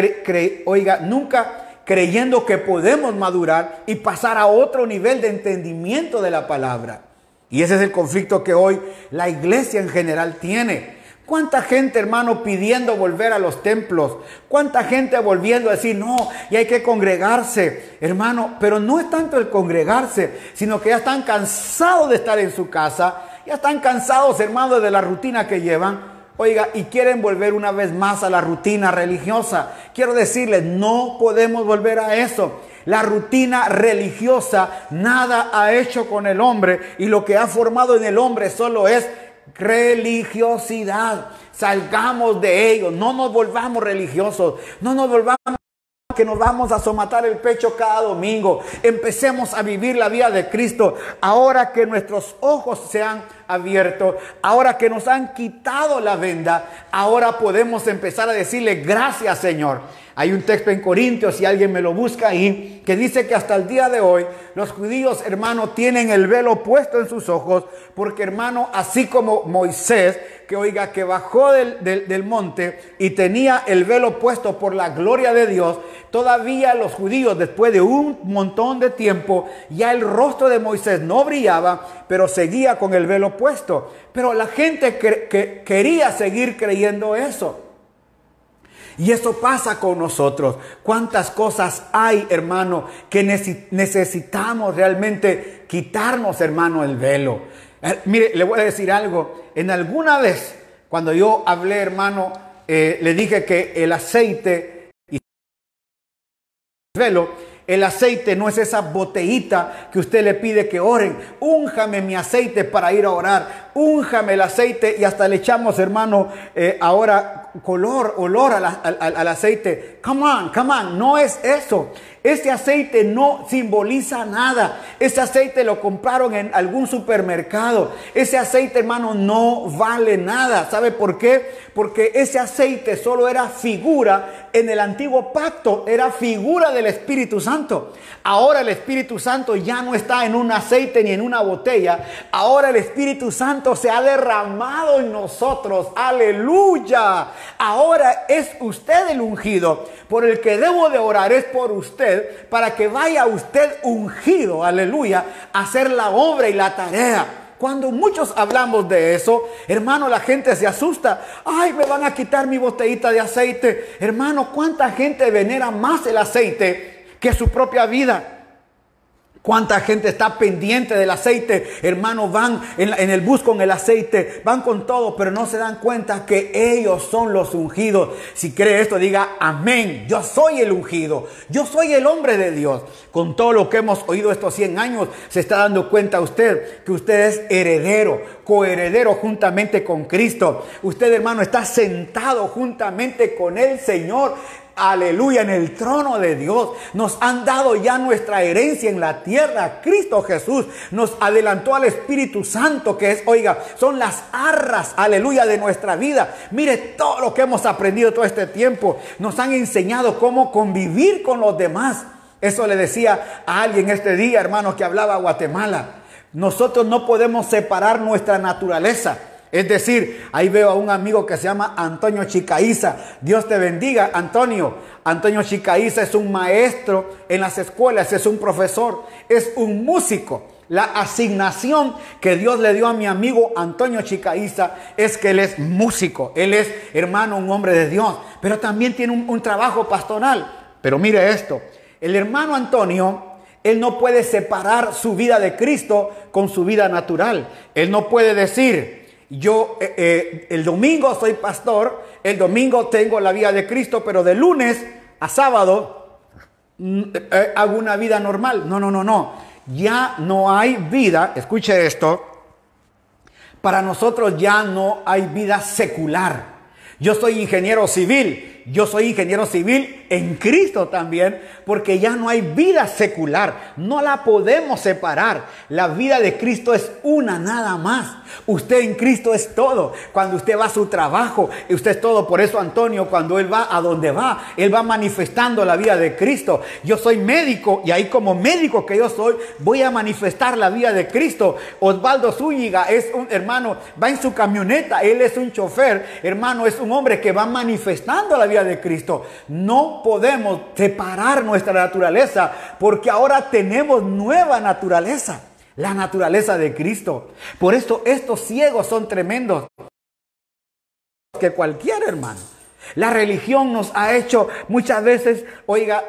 oiga, nunca creyendo que podemos madurar y pasar a otro nivel de entendimiento de la palabra. Y ese es el conflicto que hoy la iglesia en general tiene. ¿Cuánta gente, hermano, pidiendo volver a los templos? ¿Cuánta gente volviendo a decir, no, y hay que congregarse, hermano? Pero no es tanto el congregarse, sino que ya están cansados de estar en su casa, ya están cansados, hermano, de la rutina que llevan. Oiga, y quieren volver una vez más a la rutina religiosa. Quiero decirles, no podemos volver a eso. La rutina religiosa nada ha hecho con el hombre y lo que ha formado en el hombre solo es religiosidad. Salgamos de ello, no nos volvamos religiosos, no nos volvamos que nos vamos a somatar el pecho cada domingo. Empecemos a vivir la vida de Cristo. Ahora que nuestros ojos se han abierto, ahora que nos han quitado la venda, ahora podemos empezar a decirle gracias Señor. Hay un texto en Corintios, si alguien me lo busca ahí, que dice que hasta el día de hoy los judíos, hermano, tienen el velo puesto en sus ojos, porque hermano, así como Moisés, que oiga, que bajó del, del monte y tenía el velo puesto por la gloria de Dios, todavía los judíos, después de un montón de tiempo, ya el rostro de Moisés no brillaba, pero seguía con el velo puesto. Pero la gente que quería seguir creyendo eso. Y eso pasa con nosotros. ¿Cuántas cosas hay, hermano, que necesitamos realmente quitarnos, hermano, el velo? Eh, mire, le voy a decir algo. En alguna vez, cuando yo hablé, hermano, eh, le dije que el aceite velo el aceite no es esa botellita que usted le pide que oren. Únjame mi aceite para ir a orar. Únjame el aceite y hasta le echamos, hermano, eh, ahora color, olor al, aceite. Come on, come on. No es eso. Este aceite no simboliza nada. Ese aceite lo compraron en algún supermercado. Ese aceite, hermano, no vale nada. ¿Sabe por qué? Porque ese aceite solo era figura en el antiguo pacto, era figura del Espíritu Santo. Ahora el Espíritu Santo ya no está en un aceite ni en una botella. Ahora el Espíritu Santo se ha derramado en nosotros. Aleluya. Ahora es usted el ungido. Por el que debo de orar es por usted, para que vaya usted ungido, aleluya, a hacer la obra y la tarea. Cuando muchos hablamos de eso, hermano, la gente se asusta. Ay, me van a quitar mi botellita de aceite. Hermano, ¿cuánta gente venera más el aceite que su propia vida? ¿Cuánta gente está pendiente del aceite? Hermanos, van en, el bus con el aceite, van con todo, pero no se dan cuenta que ellos son los ungidos. Si cree esto, diga amén. Yo soy el ungido. Yo soy el hombre de Dios. Con todo lo que hemos oído estos 100 años, se está dando cuenta usted que usted es heredero, coheredero juntamente con Cristo. Usted, hermano, está sentado juntamente con el Señor aleluya, en el trono de Dios. Nos han dado ya nuestra herencia en la tierra. Cristo Jesús nos adelantó al Espíritu Santo, que es, oiga, son las arras, aleluya, de nuestra vida. Mire todo lo que hemos aprendido todo este tiempo. Nos han enseñado cómo convivir con los demás. Eso le decía a alguien este día, hermano, que hablaba Guatemala. Nosotros no podemos separar nuestra naturaleza. Es decir, ahí veo a un amigo que se llama Antonio Chicaiza. Dios te bendiga, Antonio. Antonio Chicaiza es un maestro en las escuelas, es un profesor, es un músico. La asignación que Dios le dio a mi amigo Antonio Chicaiza es que él es músico, él es hermano, un hombre de Dios, pero también tiene un, un trabajo pastoral. Pero mire esto, el hermano Antonio él no puede separar su vida de Cristo con su vida natural. Él no puede decir, yo eh, eh, el domingo soy pastor, el domingo tengo la vida de Cristo, pero de lunes a sábado mm, eh, hago una vida normal. No, no, no, no. ya no hay vida, escuche esto, para nosotros ya no hay vida secular. Yo soy ingeniero civil yo soy ingeniero civil en Cristo también, porque ya no hay vida secular, no la podemos separar. La vida de Cristo es una nada más. Usted en Cristo es todo. Cuando usted va a su trabajo, usted es todo. Por eso Antonio, cuando él va a donde va, él va manifestando la vida de Cristo. Yo soy médico y ahí como médico que yo soy, voy a manifestar la vida de Cristo. Osvaldo Zúñiga es un hermano, va en su camioneta, él es un chofer, hermano, es un hombre que va manifestando la vida de Cristo. No podemos separar nuestra naturaleza porque ahora tenemos nueva naturaleza, la naturaleza de Cristo. Por eso estos ciegos son tremendos que cualquier hermano. La religión nos ha hecho muchas veces, oiga,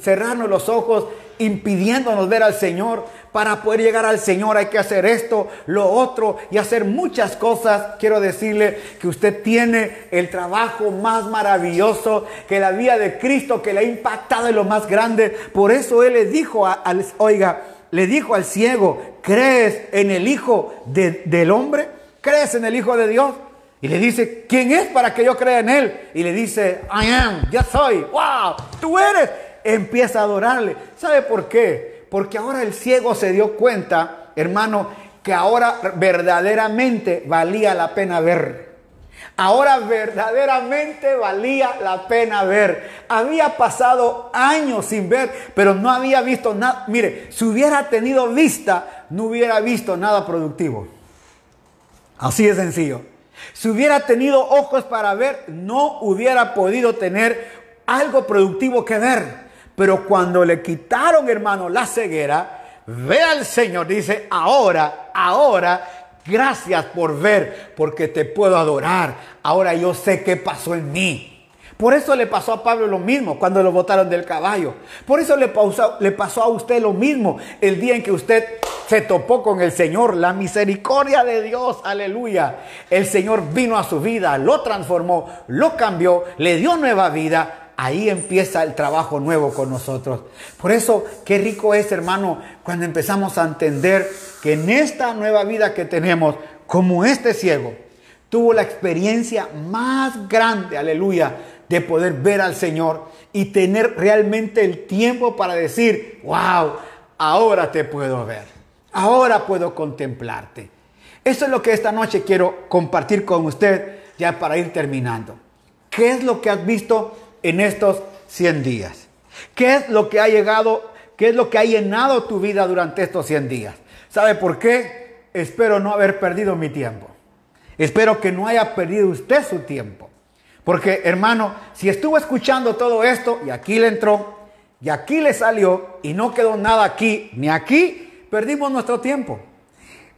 cerrarnos los ojos, impidiéndonos ver al Señor. Para poder llegar al Señor hay que hacer esto, lo otro y hacer muchas cosas. Quiero decirle que usted tiene el trabajo más maravilloso, que la vida de Cristo que le ha impactado en lo más grande. Por eso Él le dijo al, oiga, le dijo al ciego, ¿crees en el Hijo del hombre? ¿Crees en el Hijo de Dios? Y le dice, ¿quién es para que yo crea en él? Y le dice, I am, ya soy, wow, tú eres. Empieza a adorarle. ¿Sabe por qué? Porque ahora el ciego se dio cuenta, hermano, que ahora verdaderamente valía la pena ver. Ahora verdaderamente valía la pena ver. Había pasado años sin ver, pero no había visto nada. Mire, si hubiera tenido vista, no hubiera visto nada productivo. Así de sencillo. Si hubiera tenido ojos para ver, no hubiera podido tener algo productivo que ver. Pero cuando le quitaron, hermano, la ceguera, ve al Señor, dice, ahora, ahora, gracias por ver, porque te puedo adorar. Ahora yo sé qué pasó en mí. Por eso le pasó a Pablo lo mismo cuando lo botaron del caballo. Por eso le pasó, le pasó a usted lo mismo el día en que usted se topó con el Señor, la misericordia de Dios, aleluya. El Señor vino a su vida, lo transformó, lo cambió, le dio nueva vida. Ahí empieza el trabajo nuevo con nosotros. Por eso, qué rico es, hermano, cuando empezamos a entender que en esta nueva vida que tenemos, como este ciego, tuvo la experiencia más grande, aleluya, de poder ver al Señor y tener realmente el tiempo para decir, wow, ahora te puedo ver. Ahora puedo contemplarte. Eso es lo que esta noche quiero compartir con usted ya para ir terminando. ¿Qué es lo que has visto en estos 100 días? ¿Qué es lo que ha llegado? ¿Qué es lo que ha llenado tu vida durante estos 100 días? ¿Sabe por qué? Espero no haber perdido mi tiempo. Espero que no haya perdido usted su tiempo. Porque hermano, si estuvo escuchando todo esto y aquí le entró y aquí le salió y no quedó nada aquí ni aquí, perdimos nuestro tiempo.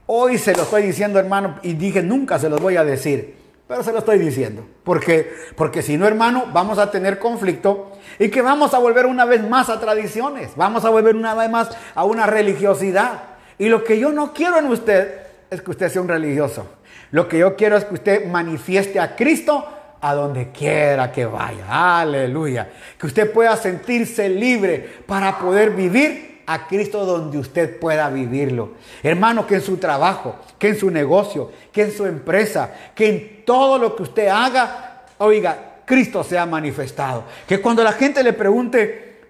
Hoy se lo estoy diciendo, hermano, y dije, nunca se los voy a decir, pero se lo estoy diciendo. porque Porque si no, hermano, vamos a tener conflicto y que vamos a volver una vez más a tradiciones, vamos a volver una vez más a una religiosidad. Y lo que yo no quiero en usted es que usted sea un religioso. Lo que yo quiero es que usted manifieste a Cristo a donde quiera que vaya. Aleluya. Que usted pueda sentirse libre para poder vivir a Cristo donde usted pueda vivirlo. Hermano, que en su trabajo, que en su negocio, que en su empresa, que en todo lo que usted haga, oiga, Cristo se ha manifestado. Que cuando la gente le pregunte,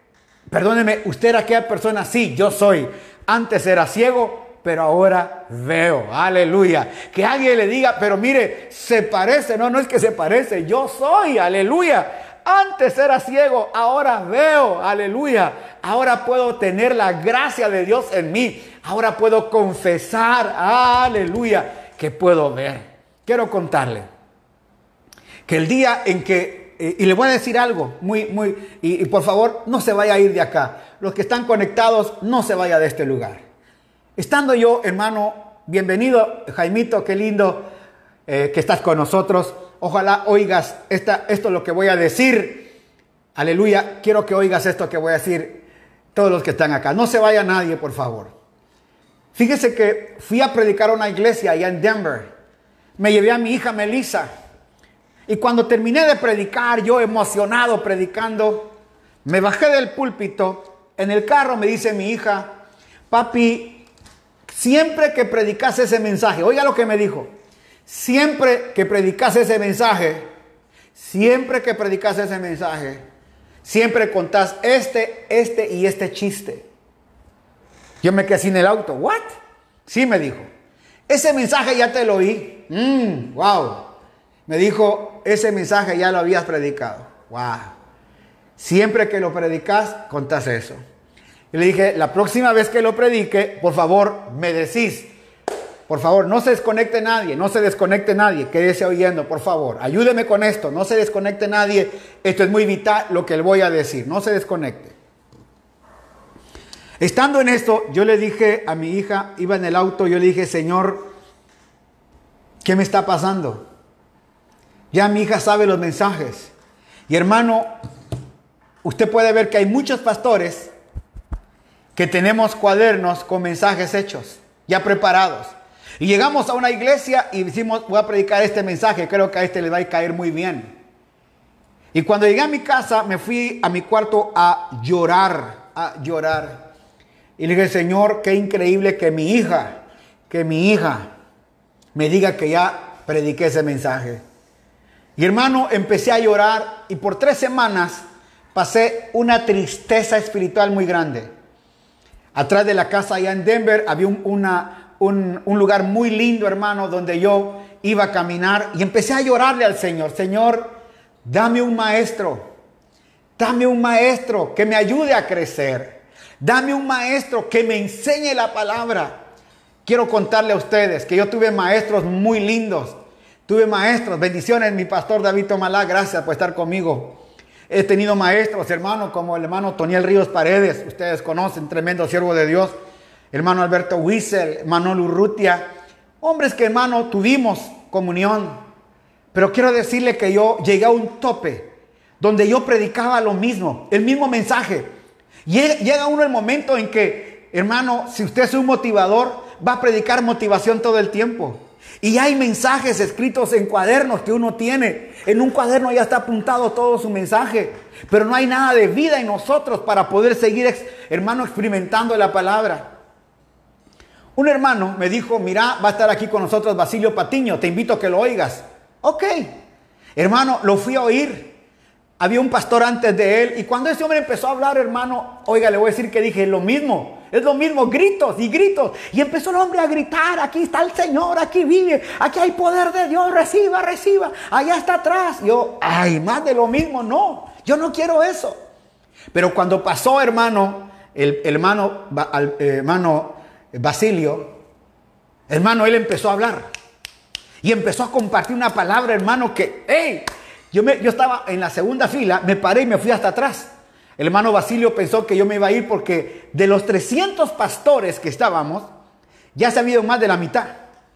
perdóneme, ¿usted era aquella persona? Sí, yo soy. Antes era ciego, pero ahora veo. Aleluya. Que alguien le diga, pero mire, se parece. No, no es que se parece. Yo soy. Aleluya. Antes era ciego, ahora veo, aleluya. Ahora puedo tener la gracia de Dios en mí. Ahora puedo confesar, aleluya, que puedo ver. Quiero contarle que el día en que, eh, y le voy a decir algo, muy, muy, y, por favor no se vaya a ir de acá. Los que están conectados, no se vaya de este lugar. Estando yo, hermano, bienvenido, Jaimito, qué lindo eh, que estás con nosotros. Ojalá oigas esta, esto lo que voy a decir. Aleluya. Quiero que oigas esto que voy a decir todos los que están acá. No se vaya nadie, por favor. Fíjese que fui a predicar a una iglesia allá en Denver. Me llevé a mi hija Melissa. Y cuando terminé de predicar, yo emocionado predicando, me bajé del púlpito. En el carro me dice mi hija, papi, siempre que predicase ese mensaje, oiga lo que me dijo, siempre que predicase ese mensaje, siempre que predicase ese mensaje, siempre contás este, este y este chiste. Yo me quedé sin el auto, ¿what? Sí me dijo, ese mensaje ya te lo oí, mm, wow. Me dijo, ese mensaje ya lo habías predicado, wow. Siempre que lo predicas, contás eso. Y le dije, la próxima vez que lo predique, por favor, me decís. Por favor, no se desconecte nadie, no se desconecte nadie, quédese oyendo, por favor. Ayúdeme con esto, no se desconecte nadie. Esto es muy vital lo que le voy a decir, no se desconecte. Estando en esto, yo le dije a mi hija, iba en el auto, yo le dije, Señor, ¿qué me está pasando? Ya mi hija sabe los mensajes. Y hermano, usted puede ver que hay muchos pastores que tenemos cuadernos con mensajes hechos, ya preparados. Y llegamos a una iglesia y decimos, voy a predicar este mensaje, creo que a este le va a caer muy bien. Y cuando llegué a mi casa, me fui a mi cuarto a llorar, a llorar. Y le dije, Señor, qué increíble que mi hija, que mi hija me diga que ya prediqué ese mensaje. Y hermano, empecé a llorar y por tres semanas pasé una tristeza espiritual muy grande. Atrás de la casa allá en Denver había un, una, un, lugar muy lindo, hermano, donde yo iba a caminar y empecé a llorarle al Señor. Señor, dame un maestro. Dame un maestro que me ayude a crecer. Dame un maestro que me enseñe la palabra. Quiero contarle a ustedes que yo tuve maestros muy lindos. Tuve maestros, bendiciones, mi pastor David Tomalá, gracias por estar conmigo. He tenido maestros, hermanos, como el hermano Toniel Ríos Paredes, ustedes conocen, tremendo siervo de Dios. Hermano Alberto Wiesel, Manuel Urrutia, hombres que, hermano, tuvimos comunión. Pero quiero decirle que yo llegué a un tope donde yo predicaba lo mismo, el mismo mensaje. Llega uno el momento en que, hermano, si usted es un motivador, va a predicar motivación todo el tiempo. Y hay mensajes escritos en cuadernos que uno tiene. En un cuaderno ya está apuntado todo su mensaje. Pero no hay nada de vida en nosotros para poder seguir, hermano, experimentando la palabra. Un hermano me dijo, mira, va a estar aquí con nosotros Basilio Patiño, te invito a que lo oigas. Ok, hermano, lo fui a oír. Había un pastor antes de él y cuando ese hombre empezó a hablar, hermano, oiga, le voy a decir que dije lo mismo. Es lo mismo, gritos y gritos. Y empezó el hombre a gritar, aquí está el Señor, aquí vive, aquí hay poder de Dios, reciba, reciba, allá está atrás. Yo, ay, más de lo mismo, no, yo no quiero eso. Pero cuando pasó, hermano, el, hermano, eh, hermano Basilio, hermano, él empezó a hablar. Y empezó a compartir una palabra, hermano, que, hey, yo, me, yo estaba en la segunda fila, me paré y me fui hasta atrás. El hermano Basilio pensó que yo me iba a ir porque de los 300 pastores que estábamos, ya se había ido más de la mitad.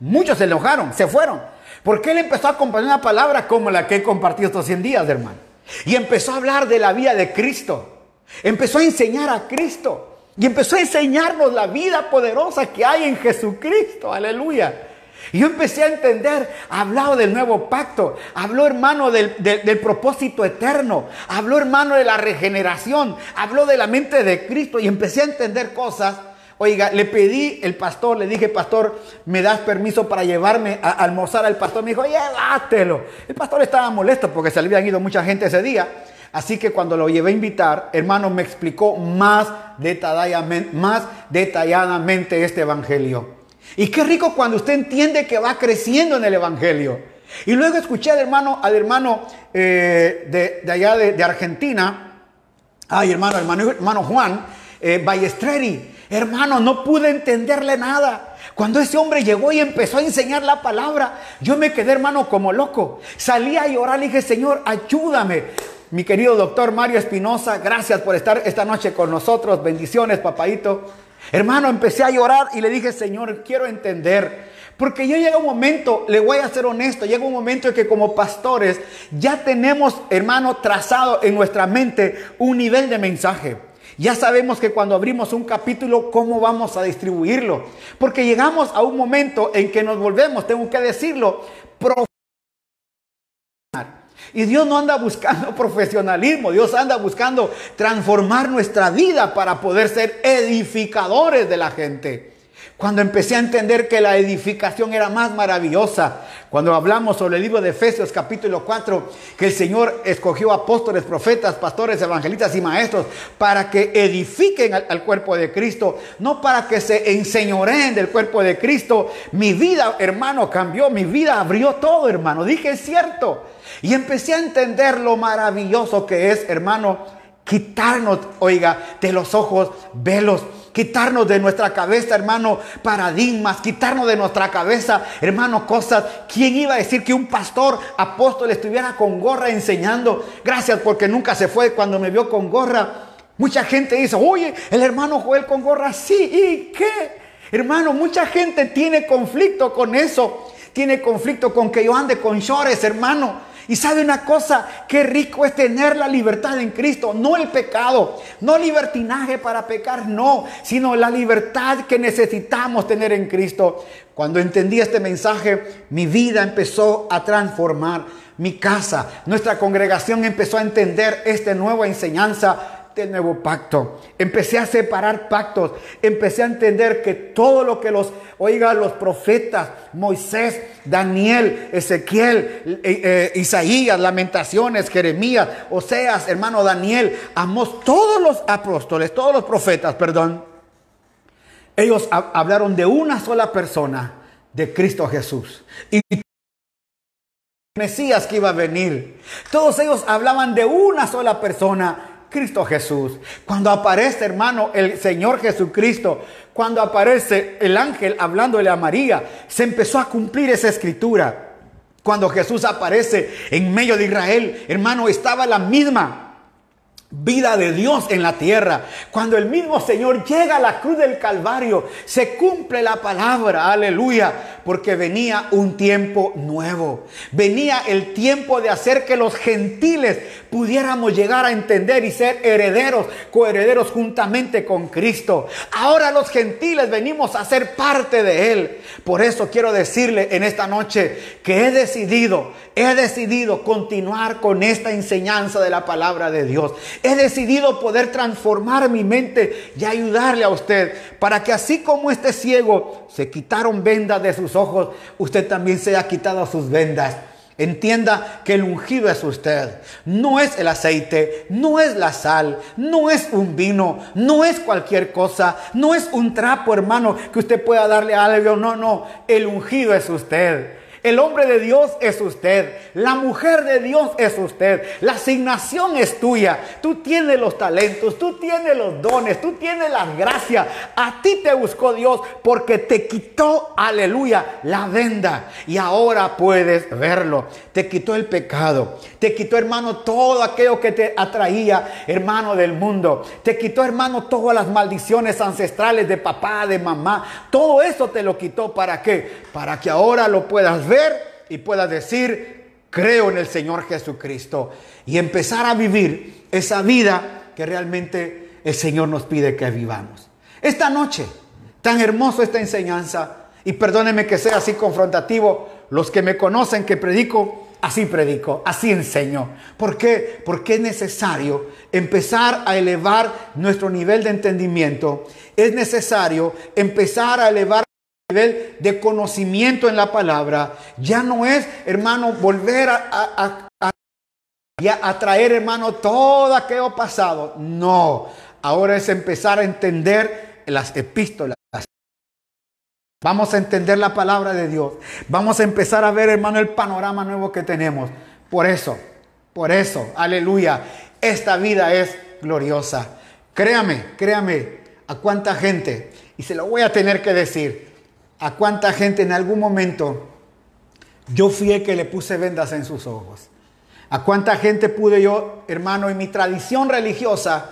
Muchos se enojaron, se fueron. Porque él empezó a compartir una palabra como la que he compartido estos 100 días, hermano. Y empezó a hablar de la vida de Cristo. Empezó a enseñar a Cristo. Y empezó a enseñarnos la vida poderosa que hay en Jesucristo. Aleluya. Y yo empecé a entender, hablado del nuevo pacto, habló hermano del, del, propósito eterno, habló hermano de la regeneración, habló de la mente de Cristo y empecé a entender cosas. Oiga, le pedí el pastor, le dije, pastor, ¿me das permiso para llevarme a almorzar al pastor? Me dijo, llévatelo. El pastor estaba molesto porque se le habían ido mucha gente ese día. Así que cuando lo llevé a invitar, hermano, me explicó más detalladamente, este evangelio. Y qué rico cuando usted entiende que va creciendo en el Evangelio. Y luego escuché al hermano, al hermano eh, de, allá de, Argentina, ay hermano, hermano, hermano Juan eh, Ballestreri. Hermano, no pude entenderle nada. Cuando ese hombre llegó y empezó a enseñar la palabra, yo me quedé, hermano, como loco. Salí a llorar y dije, Señor, ayúdame. Mi querido doctor Mario Espinosa, gracias por estar esta noche con nosotros. Bendiciones, papadito. Hermano, empecé a llorar y le dije, Señor, quiero entender. Porque yo llega un momento, le voy a ser honesto, llega un momento en que como pastores ya tenemos, hermano, trazado en nuestra mente un nivel de mensaje. Ya sabemos que cuando abrimos un capítulo, ¿cómo vamos a distribuirlo? Porque llegamos a un momento en que nos volvemos, tengo que decirlo, Y Dios no anda buscando [LAUGHS] profesionalismo, Dios anda buscando transformar nuestra vida para poder ser edificadores de la gente. Cuando empecé a entender que la edificación era más maravillosa, cuando hablamos sobre el libro de Efesios capítulo 4, que el Señor escogió apóstoles, profetas, pastores, evangelistas y maestros para que edifiquen al, cuerpo de Cristo, no para que se enseñoreen del cuerpo de Cristo. Mi vida, hermano, cambió, mi vida abrió todo, hermano. Dije, es cierto. Y empecé a entender lo maravilloso que es, hermano, quitarnos, oiga, de los ojos velos quitarnos de nuestra cabeza, hermano, paradigmas, quitarnos de nuestra cabeza, hermano, cosas. ¿Quién iba a decir que un pastor apóstol estuviera con gorra enseñando? Gracias porque nunca se fue cuando me vio con gorra. Mucha gente dice, oye, el hermano Joel con gorra, sí, ¿y qué? Hermano, mucha gente tiene conflicto con eso. Tiene conflicto con que yo ande con shorts, hermano. Y sabe una cosa, qué rico es tener la libertad en Cristo, no el pecado, no libertinaje para pecar, no, sino la libertad que necesitamos tener en Cristo. Cuando entendí este mensaje, mi vida empezó a transformar, mi casa, nuestra congregación empezó a entender esta nueva enseñanza del nuevo pacto. Empecé a separar pactos. Empecé a entender que todo lo que los, oiga, los profetas, Moisés, Daniel, Ezequiel, eh, eh, Isaías, Lamentaciones, Jeremías, Oseas, hermano Daniel, Amos, todos los apóstoles, todos los profetas, perdón, ellos hablaron de una sola persona, de Cristo Jesús. Y Mesías que iba a venir. Todos ellos hablaban de una sola persona, Cristo Jesús. Cuando aparece, hermano, el Señor Jesucristo, cuando aparece el ángel hablándole a María, se empezó a cumplir esa escritura. Cuando Jesús aparece en medio de Israel, hermano, estaba la misma vida de Dios en la tierra. Cuando el mismo Señor llega a la cruz del Calvario, se cumple la palabra, aleluya, porque venía un tiempo nuevo. Venía el tiempo de hacer que los gentiles pudiéramos llegar a entender y ser herederos, coherederos juntamente con Cristo. Ahora los gentiles venimos a ser parte de Él. Por eso quiero decirle en esta noche que he decidido, he decidido continuar con esta enseñanza de la palabra de Dios. He decidido poder transformar mi mente y ayudarle a usted para que así como este ciego se quitaron vendas de sus ojos, usted también se haya quitado sus vendas. Entienda que el ungido es usted. No es el aceite, no es la sal, no es un vino, no es cualquier cosa, no es un trapo, hermano, que usted pueda darle algo. No, no, el ungido es usted. El hombre de Dios es usted. La mujer de Dios es usted. La asignación es tuya. Tú tienes los talentos, tú tienes los dones, tú tienes las gracias. A ti te buscó Dios porque te quitó, aleluya, la venda. Y ahora puedes verlo. Te quitó el pecado. Te quitó, hermano, todo aquello que te atraía, hermano del mundo. Te quitó, hermano, todas las maldiciones ancestrales de papá, de mamá. Todo eso te lo quitó. ¿Para qué? Para que ahora lo puedas ver y pueda decir, creo en el Señor Jesucristo y empezar a vivir esa vida que realmente el Señor nos pide que vivamos. Esta noche, tan hermoso esta enseñanza, y perdónenme que sea así confrontativo, los que me conocen que predico, así predico, así enseño. ¿Por qué? Porque es necesario empezar a elevar nuestro nivel de entendimiento. Es necesario empezar a elevar nivel de conocimiento en la palabra, ya no es, hermano, volver a, a, traer, hermano, todo aquello pasado. No, ahora es empezar a entender las epístolas. Vamos a entender la palabra de Dios. Vamos a empezar a ver, hermano, el panorama nuevo que tenemos. Por eso, por eso, aleluya, esta vida es gloriosa. Créame, créame, a cuánta gente, y se lo voy a tener que decir, a cuánta gente en algún momento yo fui el que le puse vendas en sus ojos. A cuánta gente pude yo, hermano, en mi tradición religiosa,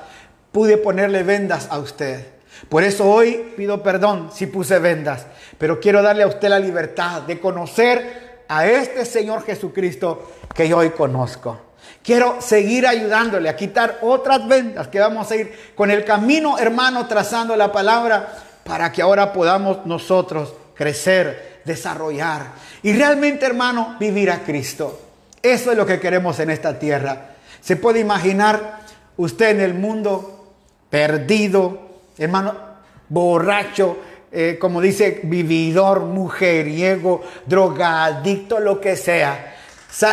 pude ponerle vendas a usted. Por eso hoy pido perdón si puse vendas, pero quiero darle a usted la libertad de conocer a este Señor Jesucristo que yo hoy conozco. Quiero seguir ayudándole a quitar otras vendas que vamos a ir con el camino, hermano, trazando la palabra para que ahora podamos nosotros crecer, desarrollar y realmente, hermano, vivir a Cristo. Eso es lo que queremos en esta tierra. Se puede imaginar usted en el mundo perdido, hermano, borracho, eh, como dice, vividor, mujeriego, drogadicto, lo que sea.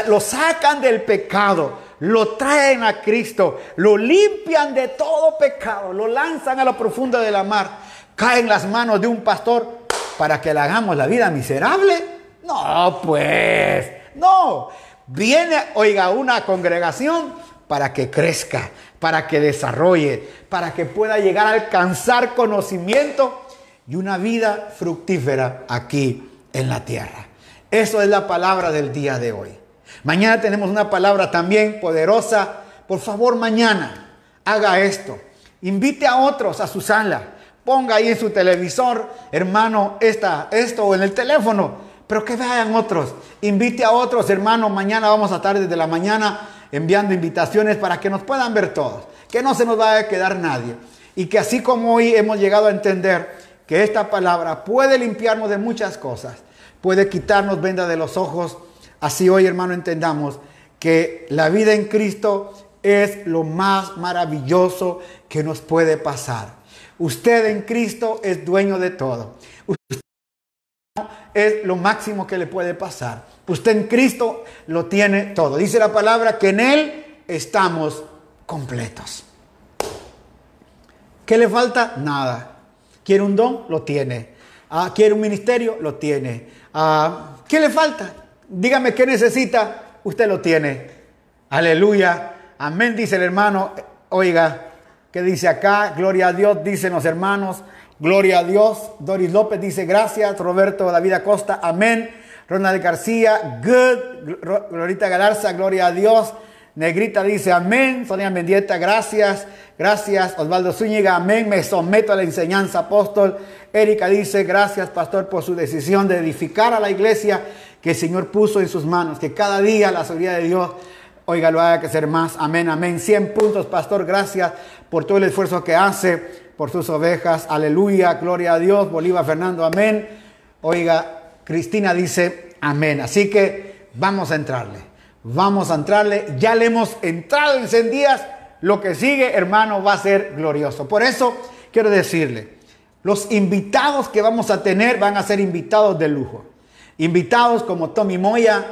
lo sacan del pecado, lo traen a Cristo, lo limpian de todo pecado, lo lanzan a lo profundo de la mar, caen en las manos de un pastor para que le hagamos la vida miserable. No, pues, no. Viene, oiga, una congregación para que crezca, para que desarrolle, para que pueda llegar a alcanzar conocimiento y una vida fructífera aquí en la tierra. Eso es la palabra del día de hoy. Mañana tenemos una palabra también poderosa. Por favor, mañana haga esto. Invite a otros a su sala. Ponga ahí en su televisor, hermano, esta, esto o en el teléfono pero que vean otros. Invite a otros, hermanos. Mañana vamos a estar desde la mañana enviando invitaciones para que nos puedan ver todos. Que no se nos vaya a quedar nadie. Y que así como hoy hemos llegado a entender que esta palabra puede limpiarnos de muchas cosas, puede quitarnos venda de los ojos, así hoy, hermano, entendamos que la vida en Cristo es lo más maravilloso que nos puede pasar. Usted en Cristo es dueño de todo es lo máximo que le puede pasar. Usted en Cristo lo tiene todo. Dice la palabra que en Él estamos completos. ¿Qué le falta? Nada. ¿Quiere un don? Lo tiene. Ah, ¿Quiere un ministerio? Lo tiene. Ah, ¿Qué le falta? Dígame qué necesita. Usted lo tiene. Aleluya. Amén, dice el hermano. Oiga, ¿qué dice acá? Gloria a Dios, dicen los hermanos. Gloria a Dios. Doris López dice gracias. Roberto David Acosta, amén. Ronald García, good. Glorita Galarza, gloria a Dios. Negrita dice amén. Sonia Mendieta, gracias. Gracias. Osvaldo Zúñiga, amén. Me someto a la enseñanza apóstol. Erika dice gracias, pastor, por su decisión de edificar a la iglesia que el Señor puso en sus manos. Que cada día la seguridad de Dios, oiga, lo haga que ser más. Amén, amén. 100 puntos, pastor. Gracias por todo el esfuerzo que hace por sus ovejas. Aleluya, gloria a Dios. Bolívar Fernando, amén. Oiga, Cristina dice amén. Así que vamos a entrarle. Vamos a entrarle. Ya le hemos entrado en días. Lo que sigue, hermano, va a ser glorioso. Por eso quiero decirle, los invitados que vamos a tener van a ser invitados de lujo. Invitados como Tommy Moya,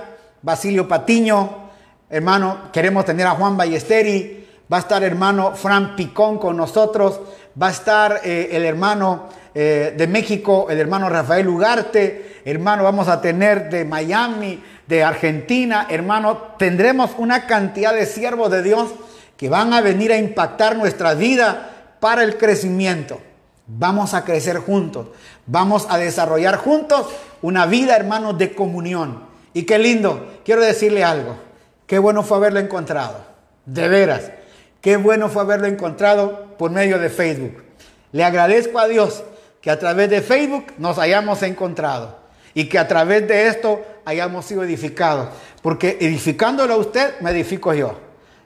Basilio Patiño, hermano, queremos tener a Juan Ballesteri, va a estar hermano Fran Picón con nosotros, va a estar eh, el hermano eh, de México, el hermano Rafael Ugarte, hermano, vamos a tener de Miami, de Argentina, hermano, tendremos una cantidad de siervos de Dios que van a venir a impactar nuestra vida para el crecimiento. Vamos a crecer juntos, vamos a desarrollar juntos una vida, hermanos, de comunión. Y qué lindo, quiero decirle algo, qué bueno fue haberlo encontrado, de veras. Qué bueno fue haberlo encontrado por medio de Facebook. Le agradezco a Dios que a través de Facebook nos hayamos encontrado y que a través de esto hayamos sido edificados. Porque edificándolo a usted, me edifico yo.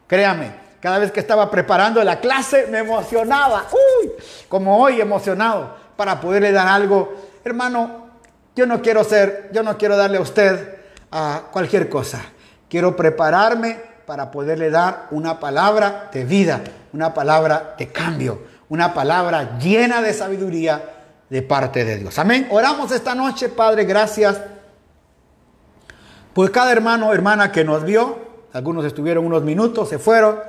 Créame, cada vez que estaba preparando la clase me emocionaba. Uy, como hoy emocionado para poderle dar algo. Hermano, yo no quiero ser, yo no quiero darle a usted a cualquier cosa. Quiero prepararme para poderle dar una palabra de vida, una palabra de cambio, una palabra llena de sabiduría de parte de Dios. Amén. Oramos esta noche, Padre, gracias. Pues cada hermano, hermana que nos vio, algunos estuvieron unos minutos, se fueron,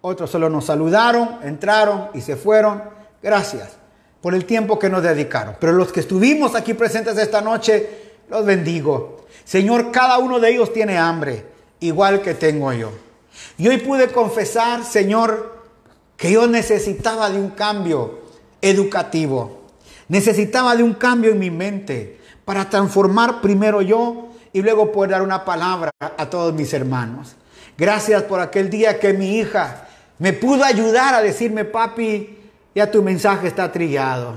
otros solo nos saludaron, entraron y se fueron. Gracias por el tiempo que nos dedicaron. Pero los que estuvimos aquí presentes esta noche, los bendigo. Señor, cada uno de ellos tiene hambre igual que tengo yo. Y hoy pude confesar, Señor, que yo necesitaba de un cambio educativo. Necesitaba de un cambio en mi mente para transformar primero yo y luego poder dar una palabra a todos mis hermanos. Gracias por aquel día que mi hija me pudo ayudar a decirme, papi, ya tu mensaje está trillado.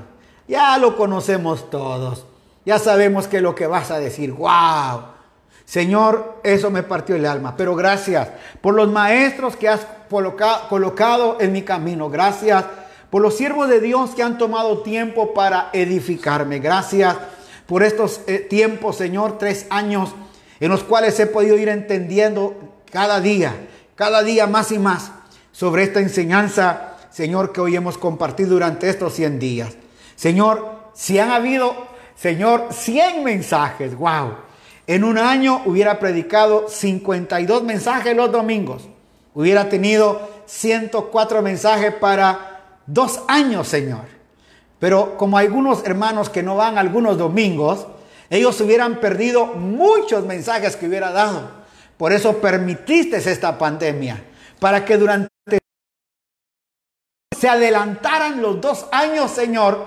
Ya lo conocemos todos. Ya sabemos que lo que vas a decir, wow. Señor, eso me partió el alma, pero gracias por los maestros que has colocado en mi camino. Gracias por los siervos de Dios que han tomado tiempo para edificarme. Gracias por estos eh, tiempos, Señor, tres años en los cuales he podido ir entendiendo cada día, cada día más y más sobre esta enseñanza, Señor, que hoy hemos compartido durante estos 100 días. Señor, si han habido, Señor, 100 mensajes, wow. En un año hubiera predicado 52 mensajes los domingos. Hubiera tenido 104 mensajes para dos años, Señor. Pero como algunos hermanos que no van algunos domingos, ellos hubieran perdido muchos mensajes que hubiera dado. Por eso permitiste esta pandemia, para que durante se adelantaran los dos años, Señor,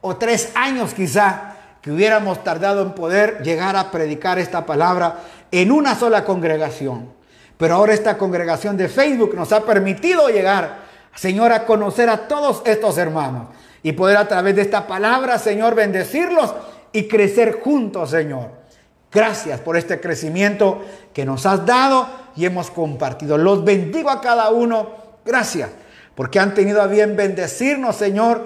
o tres años quizá, que hubiéramos tardado en poder llegar a predicar esta palabra en una sola congregación. Pero ahora esta congregación de Facebook nos ha permitido llegar, Señor, a conocer a todos estos hermanos y poder a través de esta palabra, Señor, bendecirlos y crecer juntos, Señor. Gracias por este crecimiento que nos has dado y hemos compartido. Los bendigo a cada uno. Gracias porque han tenido a bien bendecirnos, Señor,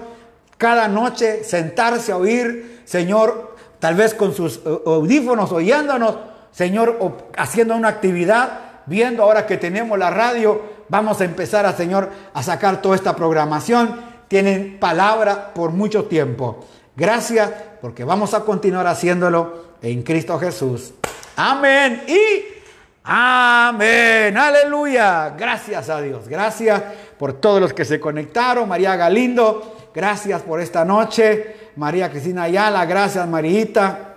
cada noche, sentarse a oír, Señor, tal vez con sus eh, audífonos oyéndonos, Señor, haciendo una actividad, viendo ahora que tenemos la radio, vamos a empezar a, Señor, a sacar toda esta programación. Tienen palabra por mucho tiempo. Gracias porque vamos a continuar haciéndolo en Cristo Jesús. Amén y amén. Aleluya. Gracias a Dios. Gracias por todos los que se conectaron. María Galindo, gracias por esta noche. María Cristina Ayala, gracias Marita.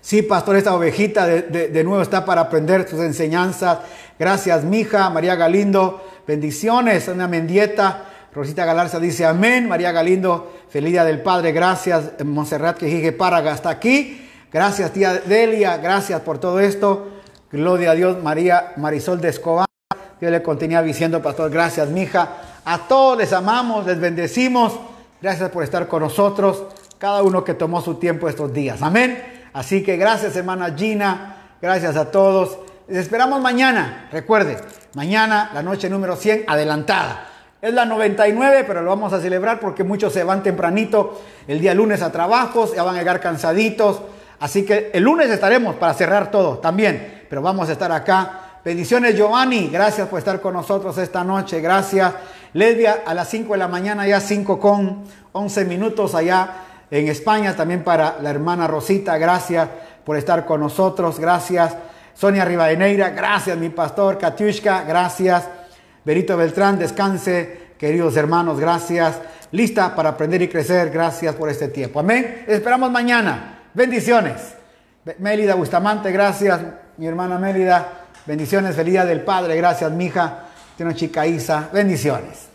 Sí, pastor, esta ovejita de, nuevo está para aprender sus enseñanzas. Gracias, mija. María Galindo, bendiciones. Una mendieta. Rosita Galarza dice amén. María Galindo, feliz día del Padre. Gracias. Monserrat Quejique Páraga está aquí. Gracias, tía Delia. Gracias por todo esto. Gloria a Dios, María Marisol de Escobar. Yo le continuaba diciendo, pastor, gracias, mija. A todos les amamos, les bendecimos. Gracias por estar con nosotros. Cada uno que tomó su tiempo estos días. Amén. Así que gracias, hermana Gina. Gracias a todos. Les esperamos mañana. Recuerde, mañana la noche número 100 adelantada. Es la 99, pero lo vamos a celebrar porque muchos se van tempranito el día lunes a trabajos, ya van a llegar cansaditos. Así que el lunes estaremos para cerrar todo también, pero vamos a estar acá. Bendiciones Giovanni, gracias por estar con nosotros esta noche, gracias. Lesbia a las 5 de la mañana, ya 5 con 11 minutos allá en España, también para la hermana Rosita, gracias por estar con nosotros, gracias. Sonia Rivadeneira, gracias mi pastor, Katiushka, gracias. Berito Beltrán, descanse, queridos hermanos, gracias. Lista para aprender y crecer, gracias por este tiempo. Amén. Esperamos mañana. Bendiciones. Mélida Bustamante, gracias, mi hermana Mélida. Bendiciones, feliz del Padre. Gracias, mi Tiene una chica Isa. Bendiciones.